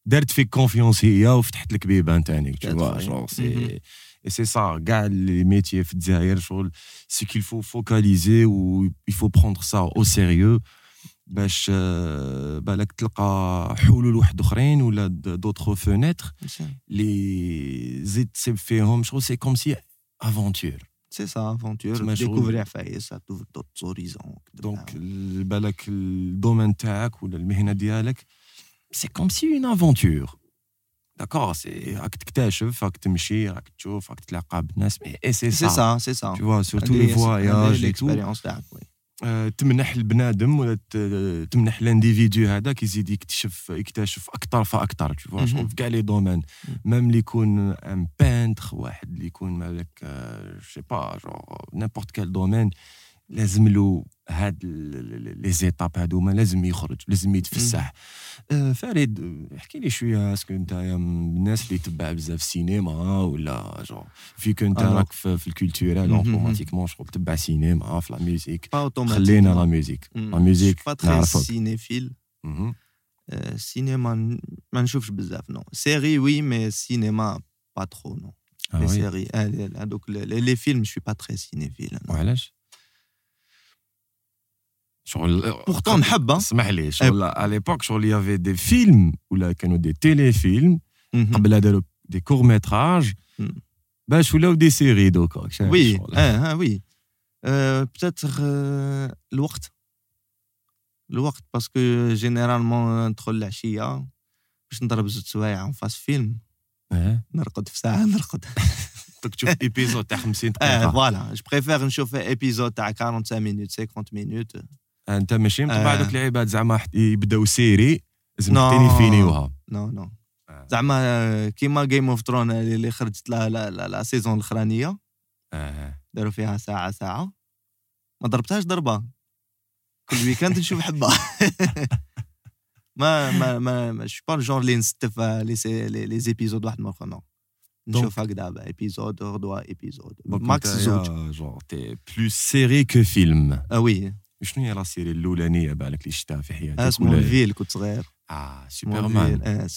دارت فيك confiance هي وفتحت لك بيبان تانيك tu vois c'est Et c'est ça, gars, les métiers c'est qu'il faut focaliser ou il faut prendre ça au sérieux. باش بالك تلقى حلول واحد اخرين ولا d'autres fenêtres اللي زيد تسيب فيهم شغل c'est comme si aventure c'est ça aventure découvrir عفايس t'ouvres d'autres horizons donc بالك ال domaine تاعك ولا المهنه ديالك c'est comme si une aventure d'accord c'est راك تكتشف راك تمشي راك تشوف راك تلاقى بالناس اي سي سا سي سا سي سا tu vois surtout les voyages et tout. تمنح البنادم ولا تمنح ال individu هذاك يزيد يكتشف يكتشف أكثر فاكثر tu vois في كاع les domaines même اللي يكون un peintre واحد اللي يكون مالك je sais pas genre n'importe quel domaine لازم له هاد les étapes هادوما لازم يخرج لازم يتفسح. آه فريد احكي لي شوية est-ce que انت من الناس اللي تبع بزاف السينما ولا جو فيك انت راك في, في ال culturel automatiquement شغل تبع سينما في la musique خلينا la musique la musique نعرفك. cinéphile السينما ما نشوفش بزاف non série oui mais cinéma pas trop non les séries هذوك les films je pas très cinéphile وعلاش شغل بورتون نحب اسمح لي شغل على l'époque شغل y avait des films ولا كانوا des téléfilms قبل داروا des courts métrages باش ولاو des séries دوكا oui آه oui peut-être الوقت الوقت parce que généralement ندخل العشيه باش نضرب زوج سوايع en face film نرقد في ساعه نرقد تشوف épisode تاع 50 دقيقه voilà je préfère نشوف épisode تاع 45 minutes 50 minutes أنت ماشي؟ متبع دوك العباد زعما يبداو série. لازم تاني يفينيوها non non. زعما كيما Game of Thrones اللي خرجت لا لا لا, la saison الأخرانية. داروا فيها ساعة ساعة. ما ضربتهاش ضربة. كل week-end نشوف حبة. ما ما ما je suis pas ال genre اللي نستف les les épisodes واحد من الآخر نشوف هكذا épisode غدوه épisode max زوج. genre t'es plus série que film آه oui شنو هي la série الأولانية بالك اللي شفتها في حياتك؟ Smallville كنت صغير. آه سوبرمان آه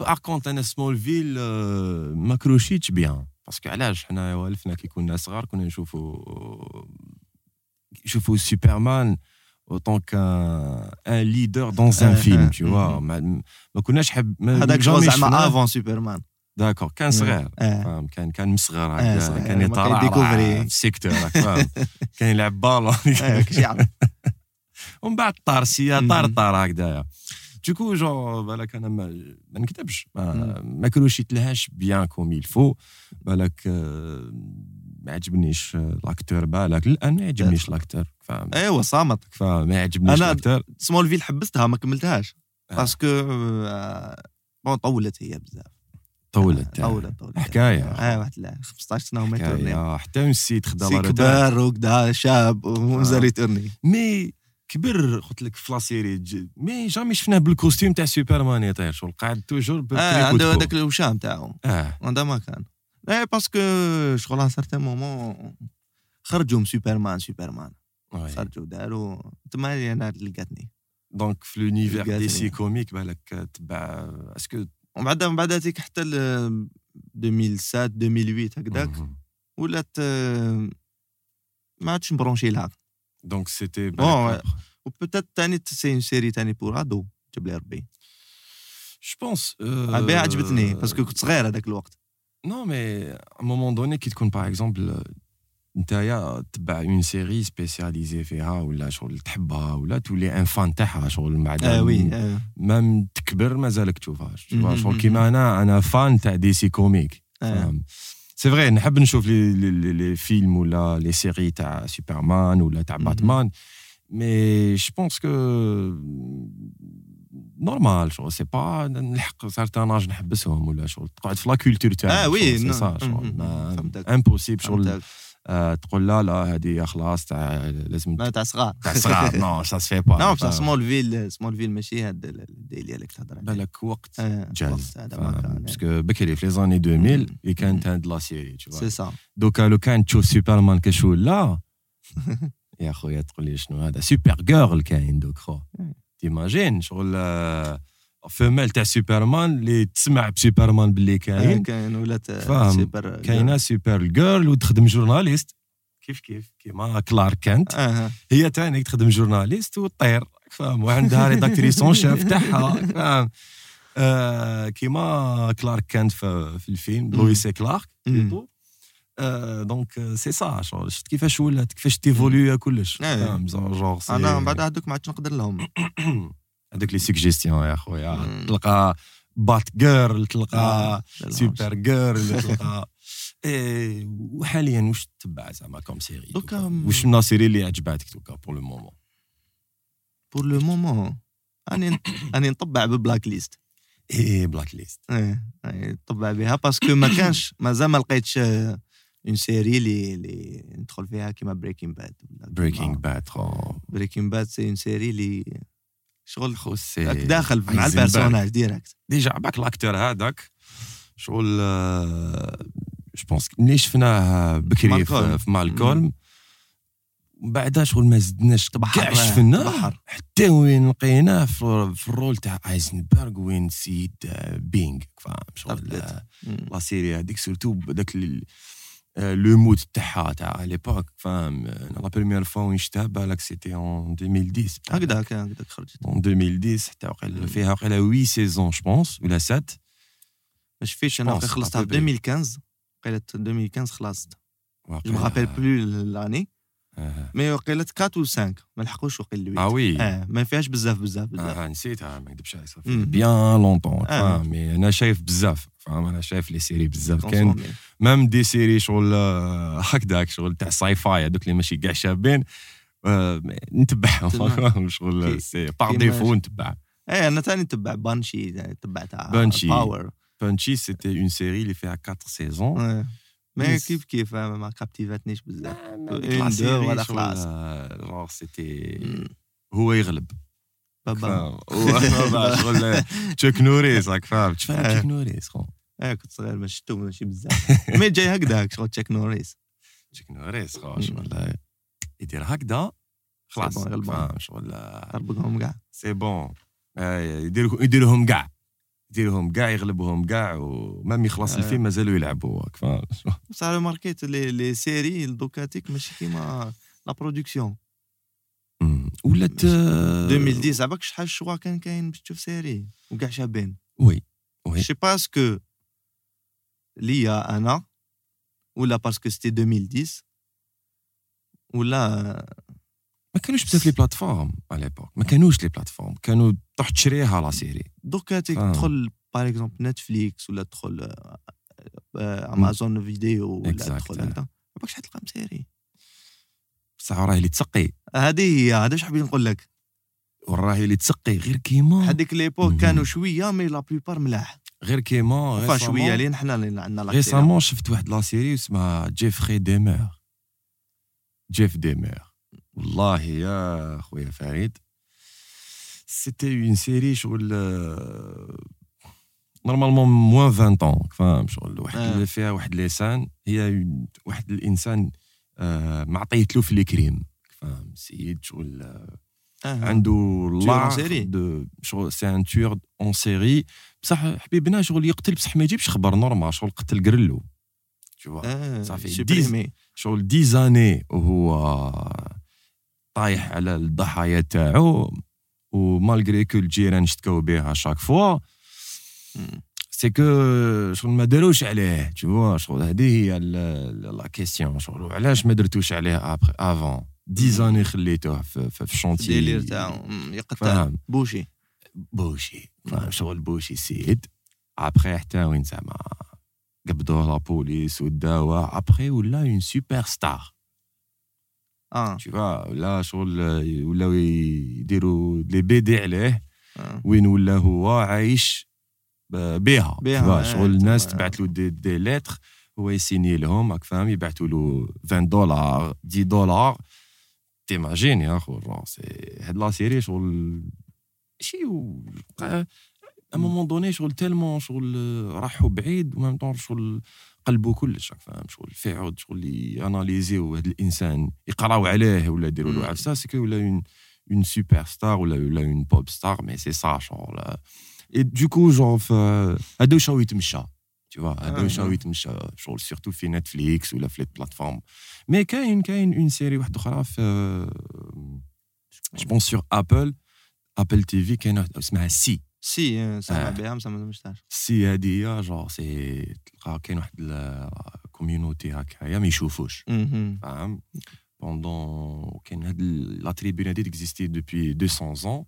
par contre أنا Smallville ما كروشيتش bien. parce que علاش؟ حنا والفنا كي كنا صغار كنا نشوفوا نشوفوا سوبرمان qu'un un leader dans un film tu vois. ما كناش حب هذاك زعما avant سوبرمان d'accord كان صغير آه. فاهم؟ كان كان مصغر آه،. كان يطلع كي découvrir. في ال secteur فاهم؟ كان يلعب بالون. آه، ومن بعد طار سيا. طار طار هكذايا du coup je بالك أنا ما, ما نكذبش ما, ما كانوش يتلهاش bien comme il faut بالك ما عجبنيش l'acteur بالك الان ما يعجبنيش l'acteur فاهم؟ ايوا صامت. فما يعجبنيش l'acteur Smallville حبستها ما كملتهاش. باسكو بون طولت هي بزاف. طولت طولت طولت. حكاية. آه واحد لا 15 سنة وما يتورني حكاية. حتى من السيد خدا سي لا روتير. كبار وكدا شاب ومازال يتورني مي كبر قلت لك في لاسيري مي جامي شفناه بالكوستيم تاع سوبرمان يطير شغل قاعد توجور آه عنده. هذاك الوشام تاعو آه. هذا ما كان. اي باسكو شغل ان سارتان مومون خرجوا من سوبرمان سوبرمان Oui. خرجوا داروا. تما أنا لقاتني. donc في l'univers. DC Comics بالك تبع est-ce que ومن بعد من بعد هذيك حتى ل 2007 2008 هكذاك مهم. ولات آه، ما عادش مبرونشي لها donc c'était Bon, و peut-être تاني c'est une série تاني pour ados جاب لي ربي je pense بها عجبتني parce que كنت صغير هذاك الوقت non mais à un moment donné كي تكون par exemple نتايا تبع une série spécialisée فيها ولا شغل تحبها ولا تولي un fan تاعها شغل بعد آه oui آه. même تكبر مازالك تشوفها مهم. شغل كيما أنا أنا fan تاع DC Comics آه. c'est vrai نحب نشوف les les, les, films ولا les séries تاع سوبرمان ولا تاع. باتمان mais je pense que normal شغل c'est pas نلحق certain âge نحبسهم ولا شغل تقعد في la culture تاعهم آه وي سي. سا شغل. impossible شغل فهمتك. آه، تقول لا لا هذه خلاص تاع لازم لا تاع صغار. تاع صغار. non ça se fait pas non بصح سمول ville Smallville ماشي هاد ال délire اللي تهضر. بالك وقت آه، جاز. وقت هذا كان parce que بكري في les années 2000 مم. اللي كانت هاد la série. c'est ça دوكا لو كان تشوف سوبرمان كاش ولا يا خويا تقول لي شنو هذا Supergirl كاين دوك خو. t'imagines شغل آه، femelle تاع سوبرمان اللي تسمع بسوبرمان باللي آه، كاين كاين ولات آه،. سوبر كاينة Supergirl وتخدم journaliste كيف كيف كيما كلارك كانت آه هي تاني تخدم journaliste وتطير فاهم وعندها rédactrice en chef تاعها فاهم آه كيما كلارك كانت في, في الفيلم. لويس كلارك. آه donc آه، سي سا شفت كيفاش ولات كيفاش تيفولي كلش آه. فاهم genre c'- أنا من بعد هذوك ما عادش نقدر لهم هذوك les suggestions يا خويا. تلقى Batgirl تلقى آه، Supergirl تلقى إيه وحاليا واش تتبع زعما comme série واش من série اللي عجباتك دوكا pour le moment pour le moment أني أني نتبع ب Blacklist إيه Blacklist إيه إيه، نتبع بها parce que ما كانش مازال ما لقيتش une série اللي اللي ندخل فيها كيما Breaking Bad Breaking Bad Breaking Bad c'est une série اللي شغل خو c'est راك داخل مع. ال personnage direct déjà عباك l'acteur هذاك شغل je pense ملي شفناه بكري. في, في Malcolm من بعدها شغل ما زدناش كاع شفناه بحر. حتى وين لقيناه في, في ال rôle تاع Heisenberg وين سيد آه، بينغ فاهم شغل. آه،. la série هذيك surtout بداك ال- آه، le mode تاعها تاع l'époque فاهم آه، la première fois وين شفتها بالك c'était en 2010 هكذاك هكذاك خرجت en 2010 حتى وقيلا فيها وقيلا 8 saisons je pense ولا 7 ما شفتش أنا pense, وقت خلصتها في à peu près. 2015 قيلت 2015 خلصت je me rappelle plus mais وقيلت 4 و 5 ما لحقوش وقيل آه oui. آه ما فيهاش بزاف بزاف بزاف. آه نسيتها ما نكذبش عليك صافي. bien longtemps آه. mais أنا شايف بزاف فاهم. أنا شايف les séries بزاف. consommé. même des séries شغل آه، هكذاك شغل تاع sci-fi هذوك اللي ماشي كاع شابين. آه، نتبعهم تبع. شغل c'est par défaut نتبع. إيه أنا ثاني نتبع Banshee نتبع تاع Banshee. باور Banshee c'était une série اللي فيها 4 saisons. ما. كيف كيف ما كابتيفاتنيش بزاف ولا خلاص. genre c'était. هو يغلب بابا شغل Chuck Norris راك فاهم تفهم. Chuck Norris خو كنت صغير ما شفتو ماشي بزاف mais جاي هكذاك شغل Chuck Norris Chuck Norris خو. شغل يدير هكذا خلاص شغل طربقهم كاع c'est bon يدير يديرهم كاع يديرهم كاع يغلبهم كاع و même يخلص آه. الفيلم مازالوا يلعبوا هاك بصح ماركيت les les séries دوكاتيك ماشي كيما la production. ولات آه، 2010 عباك شحال ال choix كان كاين باش تشوف série وكاع شابين oui oui c'est parce que ليا أنا ولا parce que c'était 2010 ولا ما كانوش بزاف les plateformes à l'époque ما كانوش les plateformes. كانوا تروح تشريها la série دوكا تدخل par exemple Netflix ولا تدخل Amazon Video ولا تدخل هكذا ما باكش تلقى مسيري. بصح راه اللي تسقي. هذه هي هذا واش حبيت نقول لك؟ وراه اللي تسقي. غير كيما. هذيك ليبوك كانوا شوية مي لا بلوبار ملاح. غير كيما. غير شوية لين حنا عندنا لا ريسامون شفت واحد لا سيري اسمها جيفري ديمير جيف ديمير والله يا خويا فريد سيتي اون سيري شغل نورمالمون موان 20 طون فاهم شغل واحد اللي فيها واحد لسان هي واحد الإنسان ما عطيت له في الكريم فاهم سيد شغل عنده لا دو شغل سي ان تور اون سيري بصح حبيبنا شغل يقتل بصح ما يجيبش خبر نورمال شغل قتل قرلو تو صافي شغل ديزاني وهو طايح على الضحايا تاعو ومالغري كو الجيران شتكاو بها شاك فوا c'est que شغل ما داروش عليه tout شغل هذه هي la question شغل علاش ما درتوش عليه avant des années خليتوه في, في ال chantier ال délire تاعو. يقطع. bouché. bouché. شغل bouché سيد. après حتى وين زعما قبضوه la police وداوه après ولا un superstar tu vois ولا شغل ولاو يديروا les BD عليه آه. وين ولا هو عايش بها بها شغل الناس تبعت له des, des lettres هو يسيني لهم راك فاهم يبعثوا له 20 دولار 10 دولار t'imagines يا خو هاد la série شغل ماشي à un moment donné شغل tellement شغل راحوا بعيد و même temps شغل قلبوا كلش فاهم شغل في عود شغل ياناليزيو هذا الإنسان يقراو عليه ولا يديروا له عفسة parce que ولا un un superstar ولا ولا un pop star mais c'est ça شغل et du coup genre هذا واش هو يتمشى tu vois هذا واش هو يتمشى شغل surtout في Netflix ولا في les plateformes mais كاين كاين une série واحدة أخرى في je pense sur Apple Apple TV كاين اسمها See. See سامع بها ما سمعتهاش See هذه هي genre c'est تلقى كاين واحد ال community هكايا ما يشوفوش فاهم pendant كاين هاد la tribu هادي تكزيستي depuis 200 ans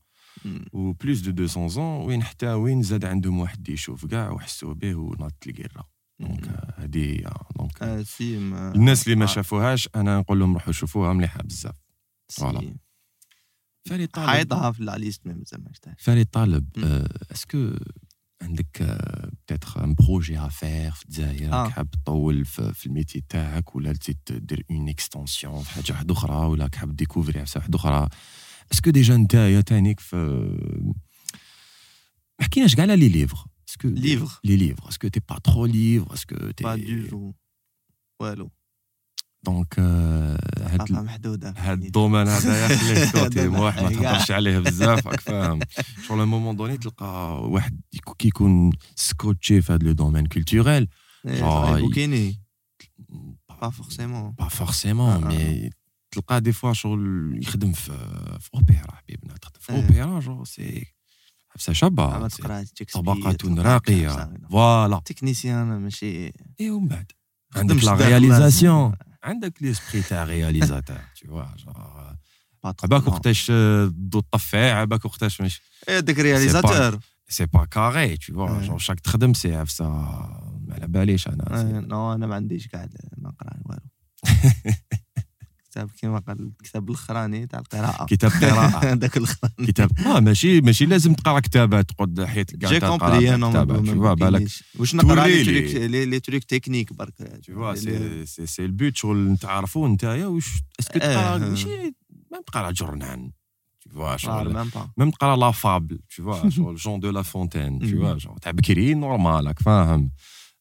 و plus de 200 ans وين حتى وين زاد عندهم واحد يشوف كاع وحسوا به وناض القيره donc هادي donc الناس اللي ما شافوهاش أنا نقول لهم روحوا شوفوها مليحه بزاف voilà فريد طالب حيطها في la liste même زعما فريد طالب est-ce que عندك peut-être un projet à faire في الجزائر حاب تطول في ال métier تاعك ولا تزيد دير une extension في حاجة واحدة أخرى ولا حاب découvrir حاجة واحدة أخرى est-ce que déjà نتايا تانيك في ما حكيناش كاع على les livres est-ce que livres les livres est-ce que t'es pas trop livres est-ce que t'es pas du tout والو donc هاد محدودة. هاد ال domaine هذايا خليه côté واحد ما تهضرش عليه بزاف راك فاهم. شغل moment donné تلقى واحد quelqu'un scotché في هاد le domaine culturel qui n'est pas forcément pas forcément mais تلقى des fois شغل يخدم في في اوبيرا حبيبنا تخدم في اوبيرا جو سي حبسة شابة. طبقات راقية. voilà technicien ماشي اي ومن بعد عندك la réalisation عندك l'esprit تاع réalisateur vois genre عباك وقتاش الضو طفع عباك وقتاش ماشي هذاك réalisateur c'est pas carré tu vois. Genre chaque تخدم c'est عفسه ما على باليش أنا non أنا ما عنديش كاع ما نقرا والو. كتاب كيما قال الكتاب الأخراني تاع القراءة. كتاب قراءة. هذاك الأخراني. كتاب. آه ماشي ماشي لازم تقرأ كتابات تقعد حيت كاع j'ai compris أنا بالك. واش نقرأ les trucs les trucs techniques برك. c'est c'est ال but شغل تعرفوا نتايا واش est-ce que تقرأ ماشي ما تقرأ journal tu vois شغل même تقرأ la fable tu vois شغل Jean de La Fontaine tu vois تاع بكري normal راك فاهم.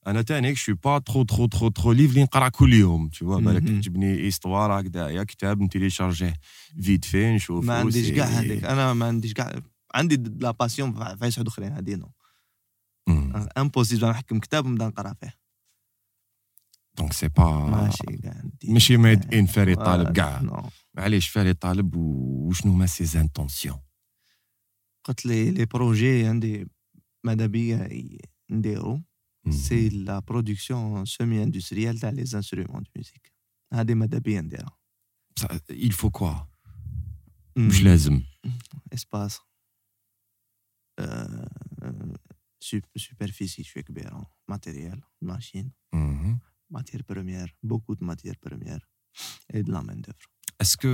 أنا تاني je suis pas trop trop trop trop livres اللي نقرأ كل يوم تشوف بالك تعجبني histoire هكذايا كتاب نتيليشارجيه vite fait نشوف ما عنديش كاع هذيك أنا ما عنديش كاع عندي la passion في عفايس آخرين هذه non impossible نحكم كتاب ونبدأ نقرأ فيه. donc c'est pas ماشي كاع ماشي made in فريد طالب كاع معليش فريد طالب وشنو هما ses intentions قلت لي les projets عندي ماذا بيا نديرو c'est la production semi-industrielle تاع les instruments de musique هذه ماذا بيا نديرها il faut quoi مش لازم espace superficie شوية كبيره matériel machines matière première beaucoup de matière première et de la main d'œuvre est-ce que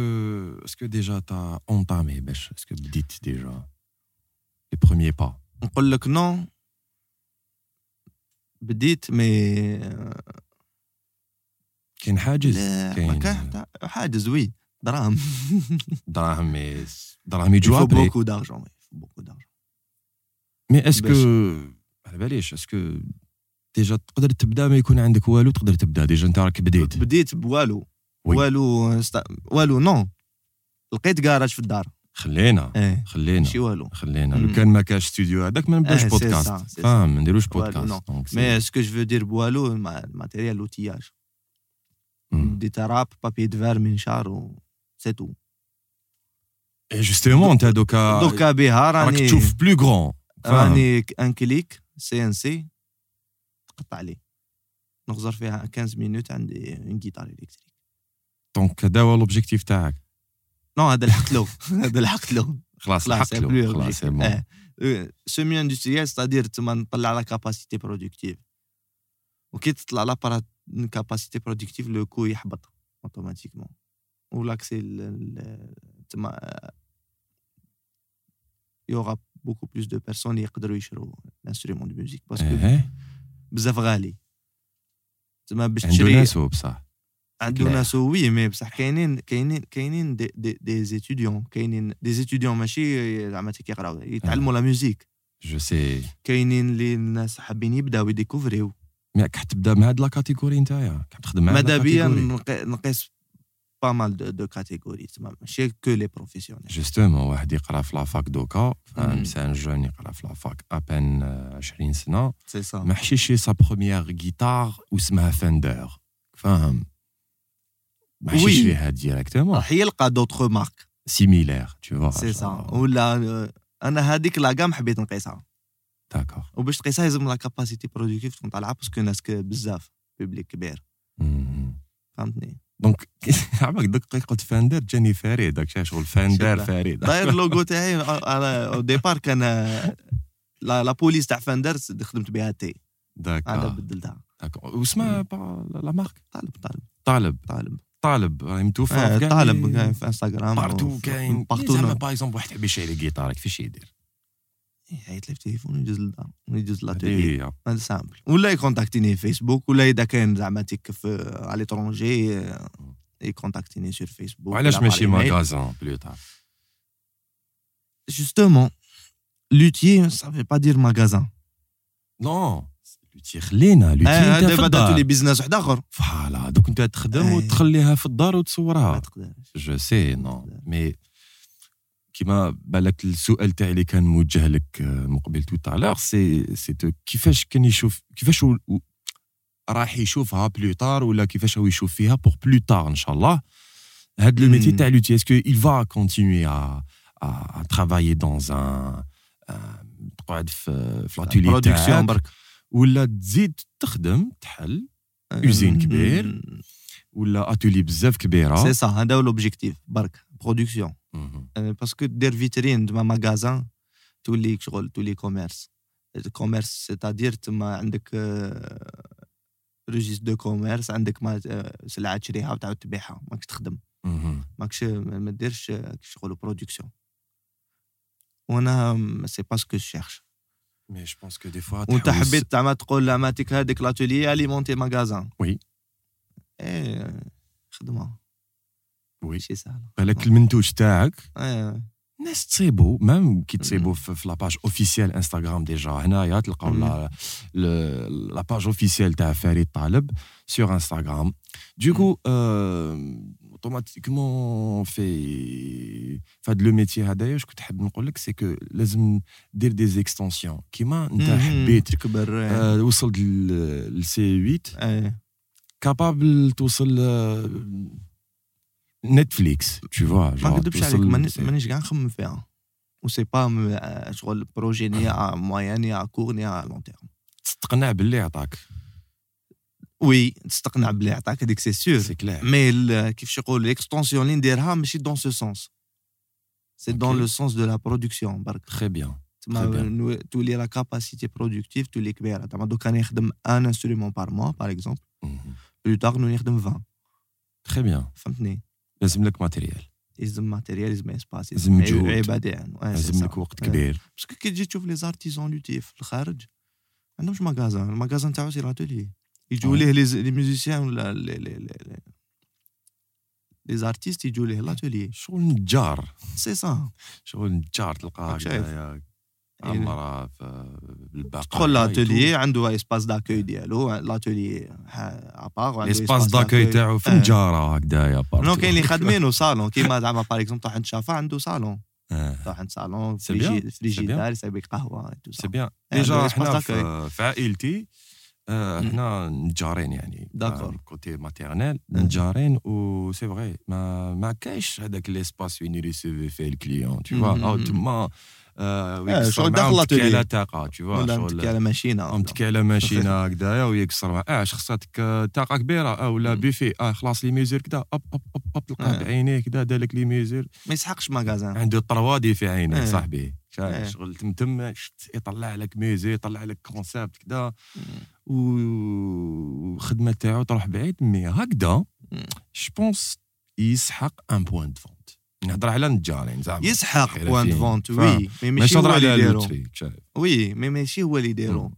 est-ce que déjà t'as entamé باش est-ce que بديت déjà les premiers pas نقول لك non بديت mais كاين حاجز؟ كاين. حاجز oui دراهم. دراهم mais دراهم يجوا après beaucoup d'argent beaucoup d'argent mais est-ce que على باليش est-ce que déjà تقدر تبدأ ما يكون عندك والو؟ تقدر تبدأ déjà أنت راك بديت. بديت بوالو. والو والو non لقيت كراج في الدار. خلينا إيه. خلينا ماشي والو. خلينا. لو كان ما كانش ستوديو هذاك ما نبداوش إيه، بودكاست. فاهم؟ ما نديروش بودكاست. mais اسكو جو دير بوالو ال matériel l'outillage دي تراب papier de verre منشار و c'est tout et justement انت دوكا دوكا بها راني راك تشوف plus grand راني un clic CNC تقطع لي نغزر فيها 15 minutes عندي une guitare électrique donc هذا هو l'objectif تاعك non هذا لحقت له هذا لحقت له خلاص لحقت له خلاص آه semi-industriel c'est-à-dire تما نطلع la capacité productive وكي تطلع la capacité productive le coût يحبط automatiquement ولاكسي تما يوغا beaucoup plus de personnes يقدروا يشروا ال instruments de musique parce que بزاف غالي. تما باش تشري بصح. عنده ناسو oui mais بصح كاينين كاينين كاينين des, des, des étudiants كاينين des étudiants ماشي زعما كيقراو يتعلموا la musique je sais كاينين اللي الناس حابين يبداو يdécouvrيو mais تبدا مع هاد la catégorie نتايا تخدم مع ماذا بيا نقيس pas mal de, de catégories تما ماشي que les professionnels جوستومون واحد يقرا في لافاك دوكا فاهم سي ان جون يقرا في لافاك ابان 20 سنه سي سا ما حشيش سا بروميير غيتار واسمها فاندر فاهم فيها ديريكتومون راح يلقى دوطخ مارك سيميلير تو فوا سي سا ولا أنا هذيك لاكام حبيت نقيسها. داكور وباش تقيسها لازم لا كاباسيتي برودكتيف تكون طالعة باسكو ناس بزاف بيبليك كبير. فهمتني؟ دونك عمرك دقيق قلت فاندر جاني فريد داك شغل فاندر فريد. داير اللوغو تاعي أنا أو ديبار كان لا لا بوليس تاع فاندر خدمت بها تي. داك هذا بدلتها. داك واسمها لا مارك طالب طالب. طالب. طالب. طالب راهي متوفى آه طالب كاين في إنستغرام بارتو كاين. بارتو زعما باغ اكزومبل واحد يحب يشري لي كيفاش يدير؟ يعيط لي في التليفون ويجوز للدار ويجوز لاتولي هذا سامبل ولا يكونتاكتيني في فيسبوك ولا إذا كان زعما تيك في على ليترونجي يكونتاكتيني سور فيسبوك وعلاش ماشي ماغازان بلو تار جوستومون لوتي سا في با دير ماغازان نو لوتي خلينا لوتي انت في الدار. لي بيزنس واحد آخر. فوالا دوك انت تخدم وتخليها في الدار وتصورها. ما تقدرش. جو سي نو مي كيما بالك السؤال تاعي اللي كان موجه لك مقبل تو تالور سي سي كيفاش كان يشوف كيفاش راح يشوفها بلو تار ولا كيفاش هو يشوف فيها بور بلو تار إن شاء الله. هاد لو ميتي تاع لوتي اسكو il va continuer à à travailler dans un تقعد في في لاتولي تاعك ولا تزيد تخدم تحل اوزين كبير ولا اتولي بزاف كبيرة. سي سا هذا هو لوبجيكتيف برك برودكسيون باسكو دير فيترين تما ماغازان تولي شغل تولي كوميرس كوميرس سيتادير تما عندك ريجيست دو كوميرس عندك ما سلعة تشريها وتعاود تبيعها ماكش تخدم. ماكش ما ديرش شغل برودكسيون وأنا سي با سكو شيرش مي جو بونس كو دي فوا وانت حبيت زعما تقول لعماتك هذيك لاتولي اليمونتي ماغازان وي إيه خدمه وي ماشي سهله بالك المنتوج تاعك إيه الناس تصيبوا ميم كي تصيبوا في لاباج اوفيسيال انستغرام ديجا هنايا تلقاو لا باج اوفيسيال تاع فريد طالب سور انستغرام دوكو اوتوماتيكمون في في هذا لو ميتي هذايا واش كنت حاب نقول لك سي كو لازم دير دي زيكستونسيون كيما انت حبيت تكبر آه وصلت للسي 8 كابابل توصل نتفليكس تو فوا ما نكذبش عليك مانيش كاع نخمم فيها و سي با شغل بروجي ني ا مويان ني ا كور ني ا لون تيرم تقنع باللي عطاك وي تستقنع باللي عطاك هذيك سي سور سي كلير مي كيفاش يقول ليكستونسيون اللي نديرها ماشي دون سو سونس سي دون لو سونس دو لا برودكسيون برك تري بيان تما تولي لا كاباسيتي برودكتيف تولي كبيره زعما دوكا نخدم ان انسترومون بار موا باغ اكزومبل plus tard نولي نخدم 20 très bien فهمتني لازم لك matériel يلزم matériel يلزم espace لازم جهد عبادة لازم لك وقت كبير parce que كي تجي تشوف les artisans luthiers في الخارج عندهمش magasin ال magasin تاعو c'est l'atelier يجوا ليه les musiciens ولا les les les les artistes يجوا ليه l'atelier شغل نجار سي سا شغل نجار تلقاه شايف. عمره بالباقي تدخل لاتولي عنده اسباس داكوي ديالو لاتولي ابار ليسباس داكوي تاعو في نجاره هكذايا نو كاين اللي خادمينو صالون كيما زعما باغ اكزومبل طاح عند شافا عنده صالون. طاح عند صالون فريجيدار يسيب قهوه سي بيان ديجا حنا. في في عائلتي. حنا نجارين يعني داكور. كوتي ماتيرنيل. نجارين و سي فغي ما ما كاينش هذاك ليسباس وين يريسيفي فيه الكليون تو. فوا. أو تما آه، آه، شغل داخل تكي l'atelier. على طاقة تو فوا شغل متكي على ماشينة متكي على ماشينة هكذايا ويكسر آه خصاتك آه، طاقة كبيرة ولا مم. بيفي آه خلاص لي ميزور كذا أب أب أب أب تلقاه آه. بعينيه كذا دالك لي ميزور ما يسحقش ماغازان عنده طروادي في عينيه. صاحبي إيه. شغل تم شت يطلع لك ميزي يطلع لك كونسيبت كذا والخدمة تاعو تروح بعيد مي هكذا. جو بونس يسحق ان بوان دو فونت نهضر على نجارين زعما يسحق point de. vente. oui mais ماشي هو اللي يديرو oui mais ماشي هو اللي يديرو.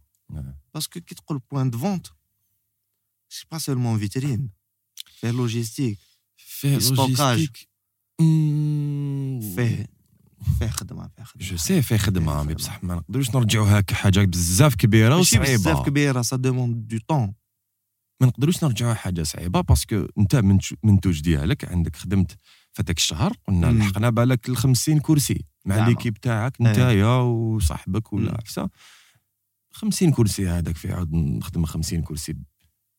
parce que كي تقول point de vente c'est pas seulement vitrine فيه logistique فيه. logistique. فيه فيه خدمة فيه خدمة je sais فيه خدمة mais. بصح ما نقدروش نرجعوها كحاجه بزاف كبيرة ماشي بزاف وصعيبه كبيرة ça demande du temps ما نقدروش نرجعوها حاجة صعيبة parce que انت من منتوج ديالك عندك خدمت في هذاك الشهر قلنا. لحقنا بالك ال 50 كرسي مع. l'équipe تاعك إيه. نتايا وصاحبك ولا. عفسة 50 كرسي هذاك في عاود نخدم 50 كرسي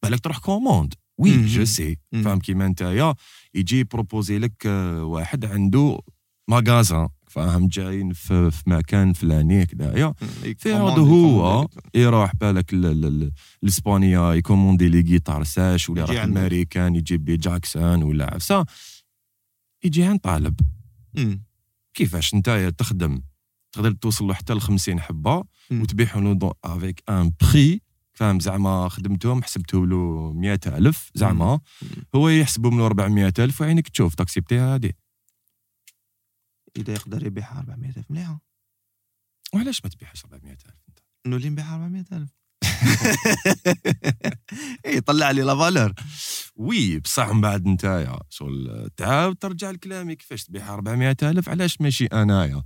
بالك تروح commande oui. je sais. فاهم كيما نتايا يجي proposer لك آه، واحد عنده magasin فاهم جايين في, في مكان فلاني هكذايا في عاود هو يروح بالك ل- ل- ل- لاسبانيا يcommander les guitares ساش ولا عنده. أمريكان يجيب لي جاكسون ولا عفسه يجي عند طالب. كيفاش؟ أنت تخدم. تقدر توصل حتى ل 50 حبه. وتبيعهم avec un prix فاهم؟ زعما خدمتهم حسبته له 100000 زعما. هو يحسبهم له 400000 وعينك تشوف تaccepter هذه إذا يقدر يبيعها 400000 مليحة. وعلاش ما تبيعش 400000 أنت؟ نولي نبيعها 400000 اي طلع لي la valeur. oui بصح من بعد نتايا. شغل تعاود ترجع لكلامي كيفاش تبيع 400000 علاش ماشي أنايا؟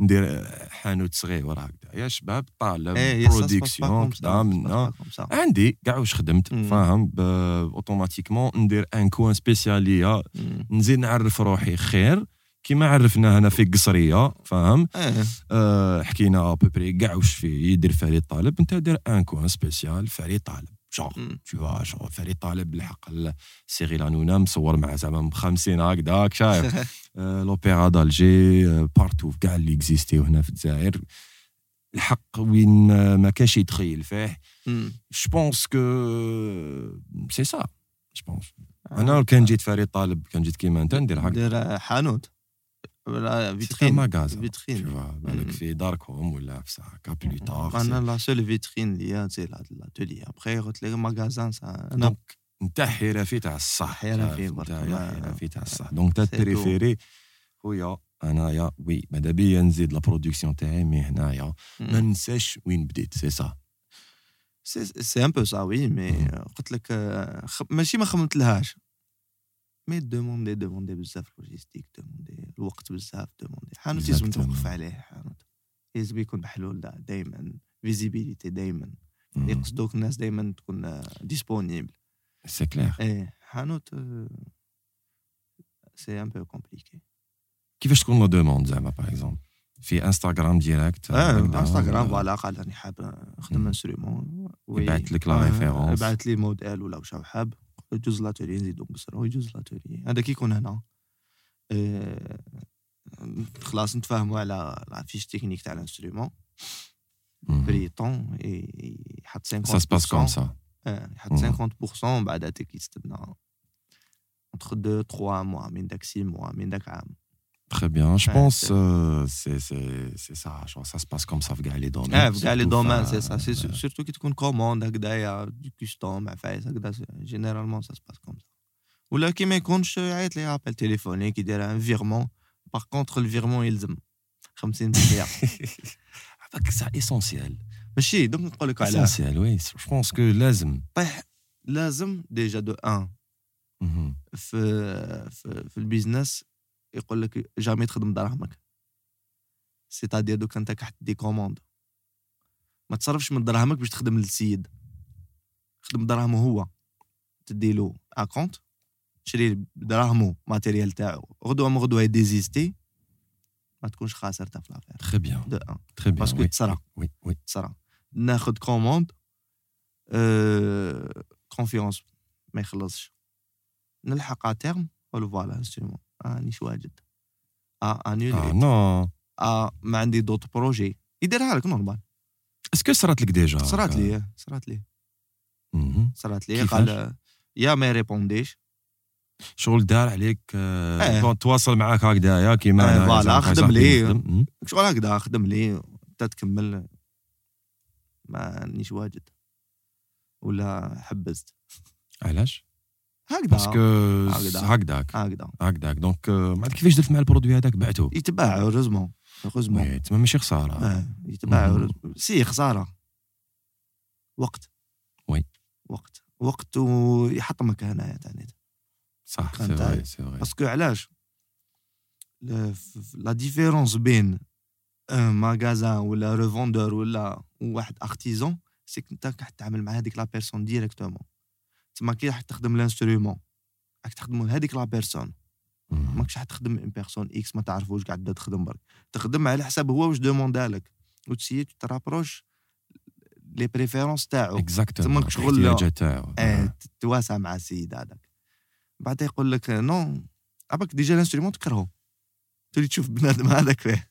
ندير حانوت صغير هكذا. يا شباب طالب production كذا منا عندي كاع واش خدمت. فاهم؟ automatiquement ندير un coin spécial ليا نزيد نعرف روحي خير. كيما عرفنا هنا في قصرية فاهم؟ إيه. أه حكينا ابوبري كاع واش فيه يدير فريد طالب أنت دير ان كوان سبيسيال فريد طالب. Tu vois شغل فريد طالب بالحق. سيري لانونا مصور مع زعما 50 هكذاك شايف. آه، لوبيرا دالجي آه، بارتو كاع اللي اكزيستيو هنا في الجزائر. الحق وين آه، ما كانش يتخيل فيه. جو بونس كو سي سا جو بونس أنا كان جيت فريد طالب كان جيت كيما أنت ندير هكا دير حانوت. فيترين ماغازا فيترين بالك. في داركم ولا في سا كا بلو تار أنا لا سول فيترين اللي سي لاتولي ابخي قلت لك ماغازان سا أنا دونك انت حرفي تاع الصح حرفي؟ برك، حرفي تاع الصح دونك انت. تريفيري خويا انايا وي ماذا بيا نزيد لا برودكسيون تاعي مي هنايا ما ننساش وين بديت سي سا c'est un peu ça oui mais. قلت لك خ- ماشي ما خممت لهاش mais demander demander بزاف logistique demander الوقت بزاف demander حانوت لازم. توقف عليه حانوت. لازم يكون محلول دائما visibilité دائما يقصدوك الناس دائما تكون disponible c'est clair إيه حانوت c'est un peu compliqué كيفاش تكون la demande زعما par exemple في انستغرام direct هكذا، انستغرام ولا voilà قال راني حاب نخدم مم. instrument يبعث لك la référence. يبعث لي موديل ولا واش حاب. يجوز l'atelier نزيدو نقصرو يجوز l'atelier هذا كي يكون هنا إيه، خلاص نتفاهموا على la fiche technique تاع ال instrument مم. Pré-temps يحط 50% Ça se passe comme ça. يحط 50% بعد كيستنى entre 2 3 mois من داك 6 mois من داك عام Très bien. Je pense euh, c'est c'est ça. Genre, ça se passe comme ça في كاع les domaines. آه في كاع les domaines سي سا سي سورتو كي تكون commande هكذايا de custom عفايس هكذا généralement ça se passe comme ça ولا كي ما يكونش يعيط لي appel téléphonique يدير un virement par contre ال virement يلزم 50% هذاك ça essentiel ماشي donc نقول لك علاه essentiel oui je pense que لازم طيح لازم déjà de un في في, في ال business يقول لك jamais تخدم دراهمك c'est-à-dire donc انت كي تجي des commandes. ما تصرفش من دراهمك باش تخدم للسيد. خدم دراهمه هو. تديلو acompte تشري دراهمو matériel تاعو. غدوة ما غدوة يdésister ما تكونش خاسر في l'affaire très bien très bien parce que تصرا oui oui تصرا ناخذ commande confiance ما يخلصش نلحق terme نقولو voilà instrument رانيش واجد. آه annuler آه non. آه ما عندي d'autres projets. يديرها لك normal. est-ce que صرات لك déjà صرات لي صرات لي. صرات لي؟ قال يا ما يrépondreش. شغل دار عليك آه،. bon تواصل معاك هكذايا كيما آه، voilà، خدم لي. شغل هكذا خدم لي. أنت تكمل. ما نيش واجد. ولا حبست علاش؟ هكذا. parce que هكذا. هكذاك. هكذا. هكذاك. donc آه، ما عرفت كيفاش درت مع ال produit هذاك؟ بعته يتباع heureusement oui تما ماشي خسارة. آه يتباع. c'est خسارة. وقت. oui. وقت. وقت ويحطمك هنايا تاني صح c'est vrai. c'est vrai parce que علاش؟ la différence بين un magasin ولا revendeur ولا واحد artisan c'est انت راح تتعامل مع هذيك la personne directement تما كي راح تخدم l'instrument راك تخدموا هذيك la personne. ماكش راح تخدم une personne X ما تعرفوش قاعد تخدم برك. تخدم على حساب هو واش demandé لك وتسيي ترابروش les préférences تاعو. exactement شغل- الاحتياجات تاعو تتواسى مع السيد هذاك. بعد يقول لك non أباك déjà ال instrument تكرهو. تولي تشوف بنادم هذاك فيه.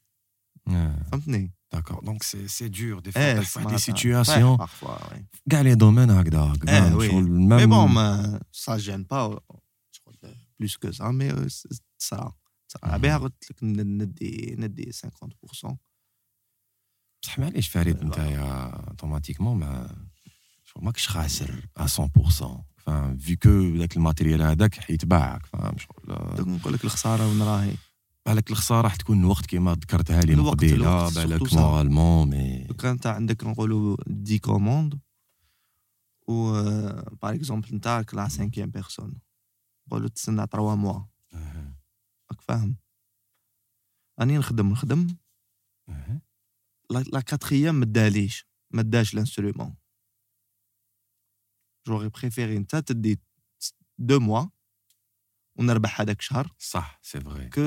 آه. فهمتني؟ d'accord donc c'est c'est dur des fois إيه طيح في واحد دي سمعتها. سيتوياسيون طيح parfois, oui. كاع les domaines هكذا هكذا آه oui شغل mais même bon ما ça gêne pas شغل plus que ça mais تصرا تصرا مم. بها قلت لك ن- ندي ندي 50% بصح معليش فريد إيه، نتايا automatiquement ما شغل ماكش خاسر 100% فاهم vu que ذاك ال matériel هذاك حيتباعك فاهم شغل دوك نقول لك الخساره وين راهي بالك الخسارة راح تكون الوقت كيما ذكرتها لي من قبيلة بالك. moralement mais دوك انت عندك نقولوا des commandes و par exemple انت راك la cinquième personne نقولوا تسنى 3 mois راك فاهم؟ راني نخدم نخدم. la quatrième ما داليش ما داش ال instrument j'aurais préféré انت تدي deux mois ونربح هذاك الشهر صح c'est vrai que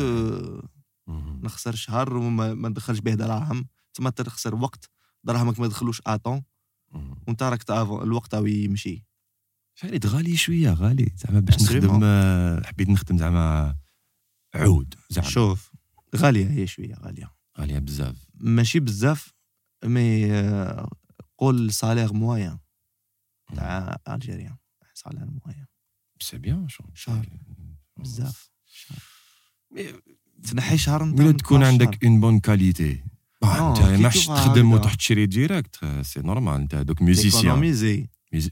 نخسر شهر وما ما ندخلش به دراهم. تما تخسر وقت دراهمك ما يدخلوش اطون وانت راك الوقت يمشي. فريد غالي شوية غالي. زعما باش. نخدم آه، حبيت نخدم زعما عود زعما. شوف غالية هي شوية غالية. غالية بزاف. ماشي بزاف mais آه، قول salaire moyen تاع l'Algérien salaire moyen c'est bien شغل شهر. بزاف. تنحي شهر انت ولا تكون 12 عندك une bonne qualité انت ماحش تشوفها تخدم. وتروح تشري direct c'est normal انت دوك. musicien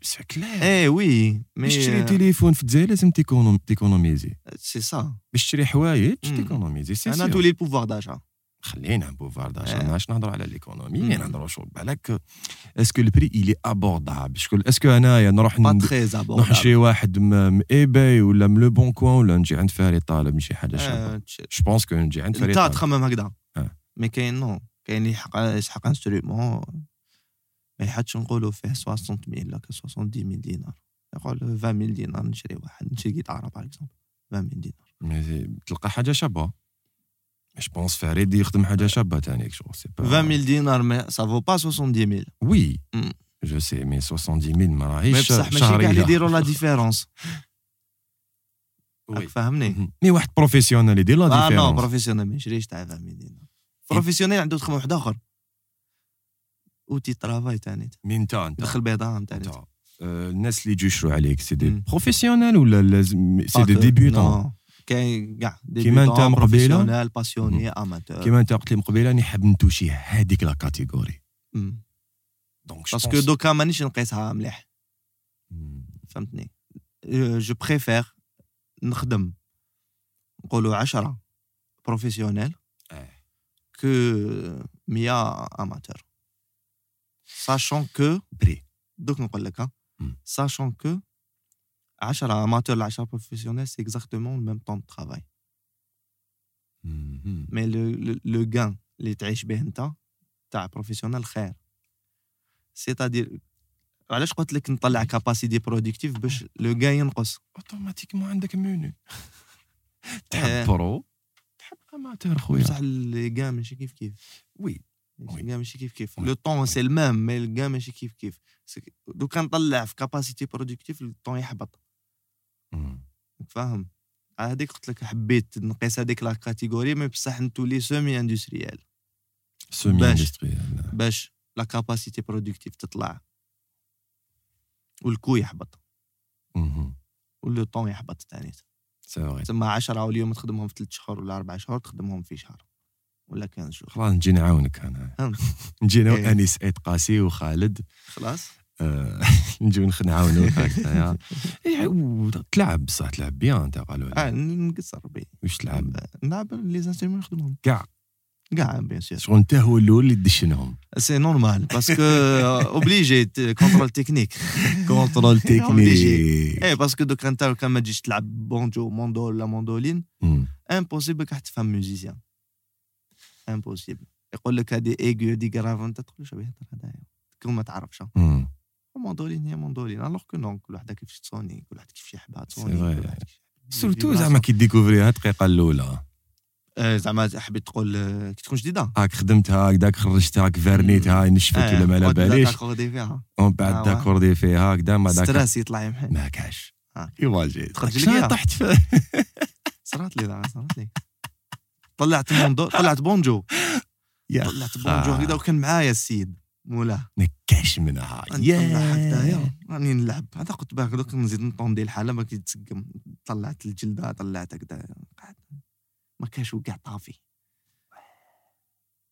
c'est clair إيه oui باش تشري mais تليفون في الجزائر لازم ت économ- ت économiser. c'est ça باش تشري حوايج مم. ت économiser c'est أنا. تولي ال pouvoir d'achat خلينا pouvoir d'achat آه. ماش نهضروا على l'économie مم. نهضروا شغل بالك est-ce que ال prix il est abordable شكون est-ce que انايا نروح نروح نشري واحد من eBay ولا من Le Bon Coin ولا نجي عند فريد طالب شي حاجة شابة. آه، تش- je pense que نجي عند انت طالب تخمم هكذا. آه. mais كاين non كاين اللي يحق يسحق instrument ما يحدش نقولوا فيه 60 mille ولا 70 mille دينار. يقول 20 mille دينار نشري واحد نشري جيتارة par exemple 20 mille دينار. mais تلقى حاجة شابة. je pense فريد يخدم حاجة شابه تاني شغل c'est pas 20 mille دينار mais ça vaut pas 70 mille oui مم. je sais mais 70 ما mais راهيش بصح ماشي كاع اللي شهريه يديروا la différence oui. فهمني مهم. mais واحد professionnel يدير لا آه non différence professionnel ما يشريش تاع 20 mille دينار professionnel عنده تخمم واحد اخر outil travail تاني مين انت انت دخل بيضاء تاني انت آه، الناس اللي يجوا يشروا عليك c'est des مم. professionnel ولا لازم c'est des débutants كاين كاع كيما مقبلة. professionnel passionné amateur كيما انت قلت لي مقبلة راني حاب ن toucher هذيك la catégorie donc parce que دوكا مانيش نقيسها مليح فهمتني je préfère نخدم نقولوا 10 professionnel que 100 amateur sachant que après دوك نقول لك. sachant que 10 amateur ل 10 professionnel c'est exactement ال même temps de travail مم. mais le le gain اللي تعيش به انت تاع professionnel خير. c'est-à-dire علاش قلت لك نطلع capacité productive باش le gain ينقص؟ automatiquement عندك آه. تحب pro تحب amateur خويا. بصح les gains ماشي كيف كيف. oui gain ماشي كيف كيف. le temps c'est ال même mais ال gain ماشي كيف كيف. دوكا نطلع في capacité productive le temps يحبط. فاهم؟ هذيك قلت لك حبيت نقيس هذيك la catégorie mais بصح نتولي semi industriel. semi. industriel باش la capacité productive تطلع. وال coût يحبط. و le temps يحبط ثاني c'est تسمى 10 واليوم تخدمهم في 3 شهور ولا 4 شهور تخدمهم في شهر ولا 15 شهور. خلاص نجي نعاونك أنا. نجي أنا إيه. وانيس ايت قاسي وخالد. خلاص. نجيو نعاونوك هكذايا. إيه، تلعب بصح تلعب bien أنت قالوا آه نقصر بي واش تلعب؟ نلعب les instruments نخدمهم كاع. كاع بيان sûr شغل أنت هو الأول اللي تدشنهم c'est normal parce que obligé contrôle technique contrôle technique إيه parce que دوك انت كان ما تجيش تلعب banjo mandole ولا mandoline. impossible راح تفهم musicien impossible يقول لك هذه aiguë des graves انت تقول له شبيه يهضر هذايا كون ما تعرفش مم. mandoline هي mandoline alors que non كل واحد كيفاش ت sonner كل واحد كيفاش يحبها ت sonner surtout. زعما كي ديكوفريها الدقيقة الأولى. آه، زعما حبيت تقول آه، كي تكون جديدة. هاك خدمتها هكذاك خرجتها هاك فارنيتها نشفت ولا ما على باليش؟ ت accorder فيها ومن بعد آه،. داكوردي فيها هكذا ما داك ستراس يطلع يمحي. ما كاش. آه. ايماجين تخرج ليا. طحت صرات لي صرات لي. طلعت طلعت بونجو. يا طلعت بونجو هكذا وكان معايا السيد. مولاه نكاش منها. نطلع هكذايا راني نلعب. هذا قلت باك دوك نزيد نطوندي الحالة ما كيتسقم طلعت الجلدة طلعت هكذا. قعدت. ما كاش وكاع طافي.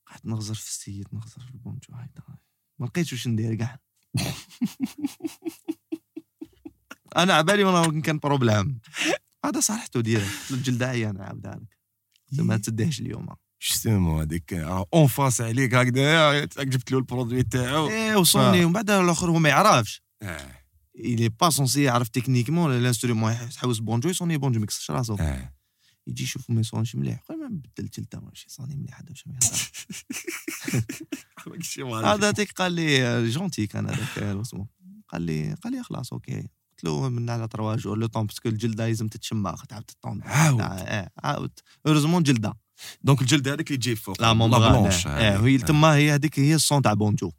قعدت نغزر في السيد نغزر في البونجو هكذا. ما لقيتش واش ندير كاع أنا عبالي وأنا كان problème هذا صالحته له الجلدة عيانه عاودها لك ما تديهش اليوم. justement هذيك en face عليك هكذا جبت له ال produit تاعو إيه وصوني ومن بعد الأخر هو ما يعرفش. آه il est pas censé يعرف techniquement ال instrument يحوس بونجو يصوني بونجو ما يكسرش راسو يجي يشوف ما يصونش مليح قال ما بدلت جلده ماشي صاني مليح هذا واش ما هذا تيك قال لي جونتي كان هذاك اسمه قال لي قال لي خلاص أوكي. قلت له من على تروا جور لو طون باسكو الجلدة لازم تتشمخ تعاود تطون عاود. عاود. هورزمون جلدة. دونك الجلد هذاك اللي تجي فوق لا مون بلونش آه هي تما هي هذيك هي الصون تاع بونجو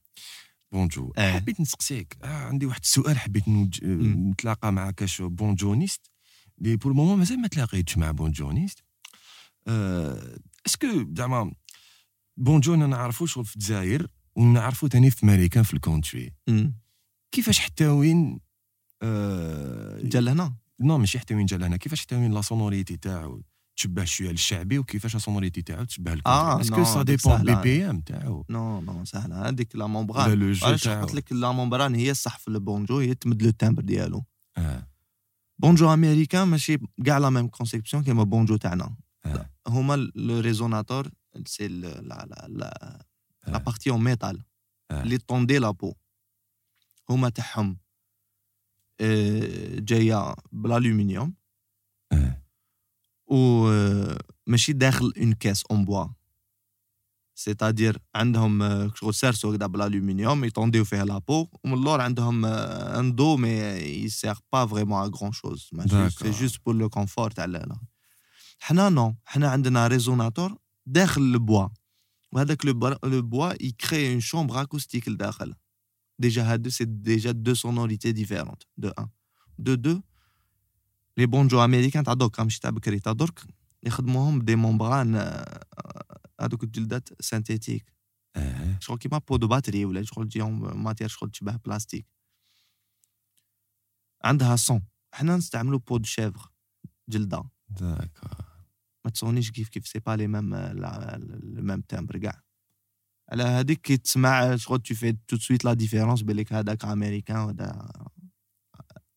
بونجو آه. حبيت نسقسيك آه عندي واحد السؤال حبيت نوج... نتلاقى مع كاش بونجونيست اللي pour ال moment مازال ما تلاقيتش مع banjoniste آه... est-ce que زعما بونجو أنا نعرفو شغل في الجزائر ونعرفو تاني في ماريكان في ال country. كيفاش حتى وين آه... جا لهنا non ماشي حتى وين جا لهنا كيفاش حتى وين la sonorité تاعو تشبه شوية للشعبي وكيفاش la sonorité تاعو تشبه آه، ال country est-ce que non، ça dépend سهلة. بي بي ام تاعو non non سهله هذيك لا ولا membrane le jeu علاش تاعو قلت لك la membrane هي الصح في البونجو هي تمد le timbre ديالو آه. banjo américain ماشي كاع la même conception كيما بونجو تاعنا آه. هما le résonateur c'est لا لا لا لا آه. partie en métal آه. اللي طوندي la peau هما تاعهم آه، جاية بالالومنيوم آه. و آه، ماشي داخل en caisse en bois c'est-à-dire عندهم آه، شغل cerceau هكذا بالالومنيوم يطونديو فيها la peau ومن اللور عندهم آه، un demi يسيغ pas vraiment à grand-chose c'est D'accord. juste pour le confort تاع ال- حنا non حنا عندنا résonateur داخل ال bois وهذاك le بر- le bois يكري une chambre acoustique لداخل. déjà هادو c'est déjà deux sonorités différentes deux un deux deux les banjos américains تاع دوكا ماشي تاع بكري تاع درك يخدموهم des membranes آه، هذوك الجلدات synthétiques شغل كيما peau de batterie ولا شغل تجي matière شغل تشبه بلاستيك عندها صون حنا نستعملو بو دو شيفغ جلده داكور ما تصونيش كيف كيف سي با لي ميم لو ميم تامبر كاع على هذيك كي تسمع شغل تو في تو سويت لا ديفيرونس بليك هذاك امريكان وهذا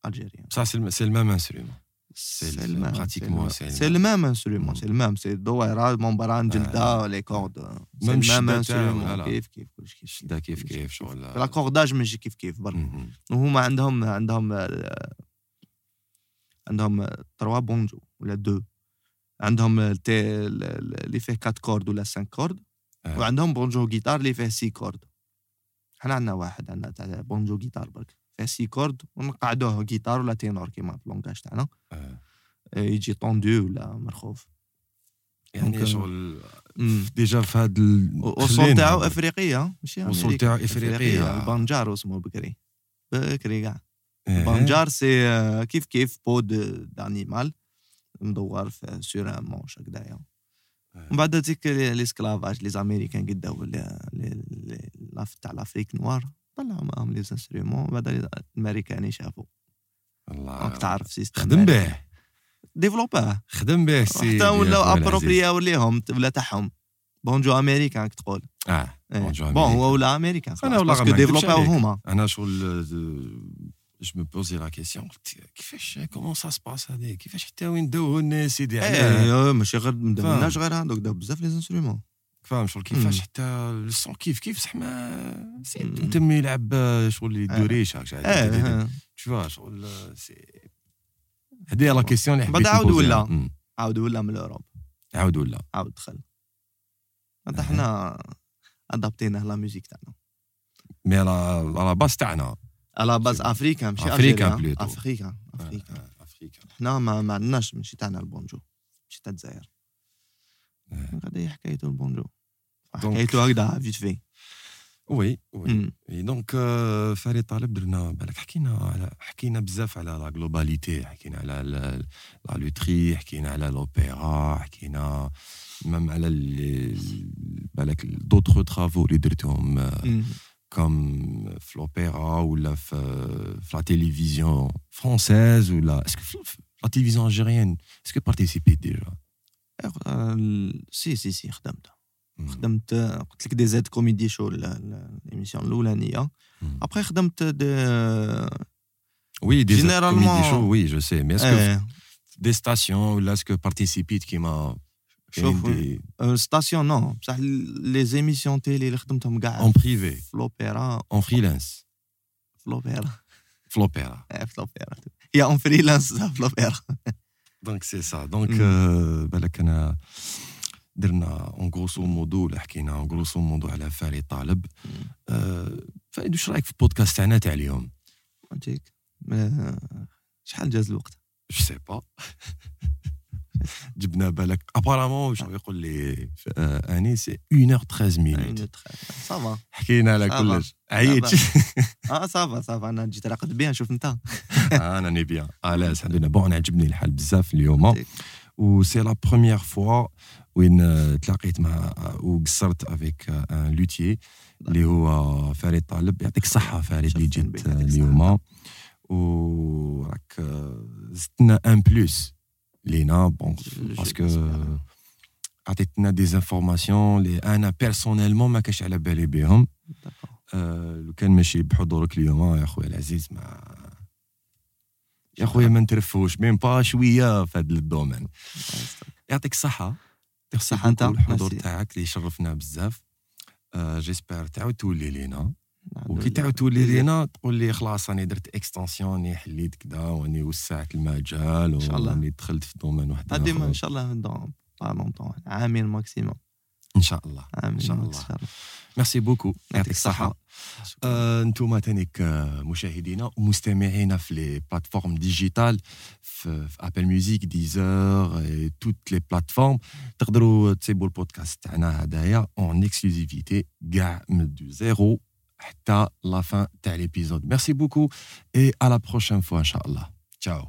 الجيريان صح سي الميم انسترومون C'est le- même. pratiquement, c'est le- même. instrument, c'est le même. C'est دويرة ممبران جلدة les cordes. C'est Même le même الشدة تاعو، instrument. لا لا. كيف كيف كلش كيف شدا كيف كيف شغل لاكورداج ماشي كيف كيف برك. وهما عندهم عندهم عندهم trois banjos ولا deux عندهم اللي فيه 4 cordes ولا 5 cordes. وعندهم banjo guitare اللي فيه 6 cordes حنا عندنا واحد عندنا تاع banjo guitare برك فيه 6 cordes ونقعدوه guitare ولا ténor كيما في ال langage تاعنا آه. آه، يجي طوندو ولا مرخوف يعني donc، شغل مم. déjà في هذا ال- والصوت خلينا تاعو هذا. افريقيه ماشي والصوت أمريكي. تاعو إفريقية. البانجار اسمه بكري بكري كاع إيه. بانجار سي آه، كيف كيف بو دانيمال مدور في سور ان مونش هكذايا آه. ومن بعد هذيك ليسكلافاج لي زاميريكان قداو ل- ل- ل- لاف تاع لافريك نوار طلعوا معاهم لي انسترومون بعد الامريكان شافوا الله. راك تعرف سيستم خدم به. ديفلوباه خدم به السي حتى ولاو يا خويا العزيز. ابروبرياو ليهم ولا تاعهم. بونجو امريكان راك تقول. آه إيه. بونجو بون هو ولا أمريكان أنا والله باسكو ديفلوباو عليك. هما. أنا شغل جو مو بوزي لا كيسيون قلت كيفاش كومون سا سباس هذيك كيفاش حتى وين داوه الناس سيدي علاه إيه ماشي غير ما. داوش غير هذوك داو بزاف لي انسترومون فاهم شغل كيفاش. حتى الصون كيف كيف صح ما. تم يلعب آه، شغل يدوريش هاك إيه تشوف شغل آه، هذه لا كيسيون اللي بعد عاود. ولا. عاود ولا من الاوروب عاود ولا عاود دخل بعد أها. حنا ادابتيناه لا ميوزيك تاعنا مي على على باس تاعنا على باز افريكان ماشي. بلوتو. افريكان آه، افريكا حنا ما, ما عندناش ماشي تاعنا البونجو ماشي تاع الجزائر آه. هذه حكايته البونجو دونك- حكايته هكذا فيت في وي وي مم. اي دونك آه، فريد طالب درنا بالك حكينا على حكينا بزاف على لا جلوباليتي حكينا على لا لا لوتري حكينا على لوبيرا حكينا ميم على ال- بالك دوطخ ترافو اللي درتهم آه، مم. كوم في لوبيرا ولا في في لا تيليفزيون فرونسيز ولا اسكو في في لا تيليفزيون الجيريان اسكو بارتيسيبيت ديجا آه، سي سي سي خدمت مم. خدمت قلت لك دي زيد كوميدي شو ليميسيون الاولانيه مم. ابخي خدمت دي وي دي Généralement- كوميدي شو وي جو سي مي اسكو إيه. دي ستاسيون ولا اسكو بارتيسيبيت كيما شوف كاين دي ستاسيون نو بصح لي زيميسيون تيلي اللي خدمتهم كاع اون بريفي في لوبيرا اون فريلانس في لوبيرا في لوبيرا إيه، في لوبيرا هي اون فريلانس في لوبيرا دونك آه، درنا اون غروسو مودو ولا حكينا اون غروسو مودو على فريد طالب آه، فريد واش رأيك في البودكاست تاعنا تاع اليوم؟ ما- شحال جاز الوقت؟ je sais pas جبنا بالك. apparemment واش يقول لي آه، اني c'est 1 heure 13 minutes ça va حكينا على. كلش. عييت. آه ça va ça va أنا جيت راقد bien شوف انت أنا ني bien آه الحمد لله bon عجبني الحال بزاف اليوم. و c'est la première fois وين آه، تلاقيت مع وقصرت avec un luthier اللي هو فريد طالب يعطيك الصحة فريد اللي شرفين جيت بك، يعطيك اليوم وراك آه، زدتنا en plus لينا bon parce que عطيتنا des informations اللي أنا personnellement ما كاش على بالي بهم آه، لو كان ماشي بحضورك اليوم يا خويا العزيز ما يا خويا ما نترفوش même pas شوية في هذا ال domaine يعطيك الصحة يعطيك الصحة أنت. الحضور. تاعك اللي شرفنا بزاف آه، j'espère تعاود تولي لينا الحمد وكي. تعاود تولي لينا تقول لي خلاص راني درت extension راني حليت كذا وراني وسعت المجال إن شاء الله. وراني دخلت في domaine واحد آخر. إن شاء الله dans pas longtemps عامين maximum إن شاء الله عامين شاء الله. max. merci beaucoup يعطيك الصحة شكراً. آه، أنتم تانيك آه، مشاهدينا ومستمعينا في les plateformes digitales في, في Apple Music Deezer toutes les plateformes تقدروا تسيبوا البودكاست تاعنا هدايا en exclusivité كاع من de zéro حتى la fin تاع l'épisode merci beaucoup et à la prochaine fois ان شاء الله تشاو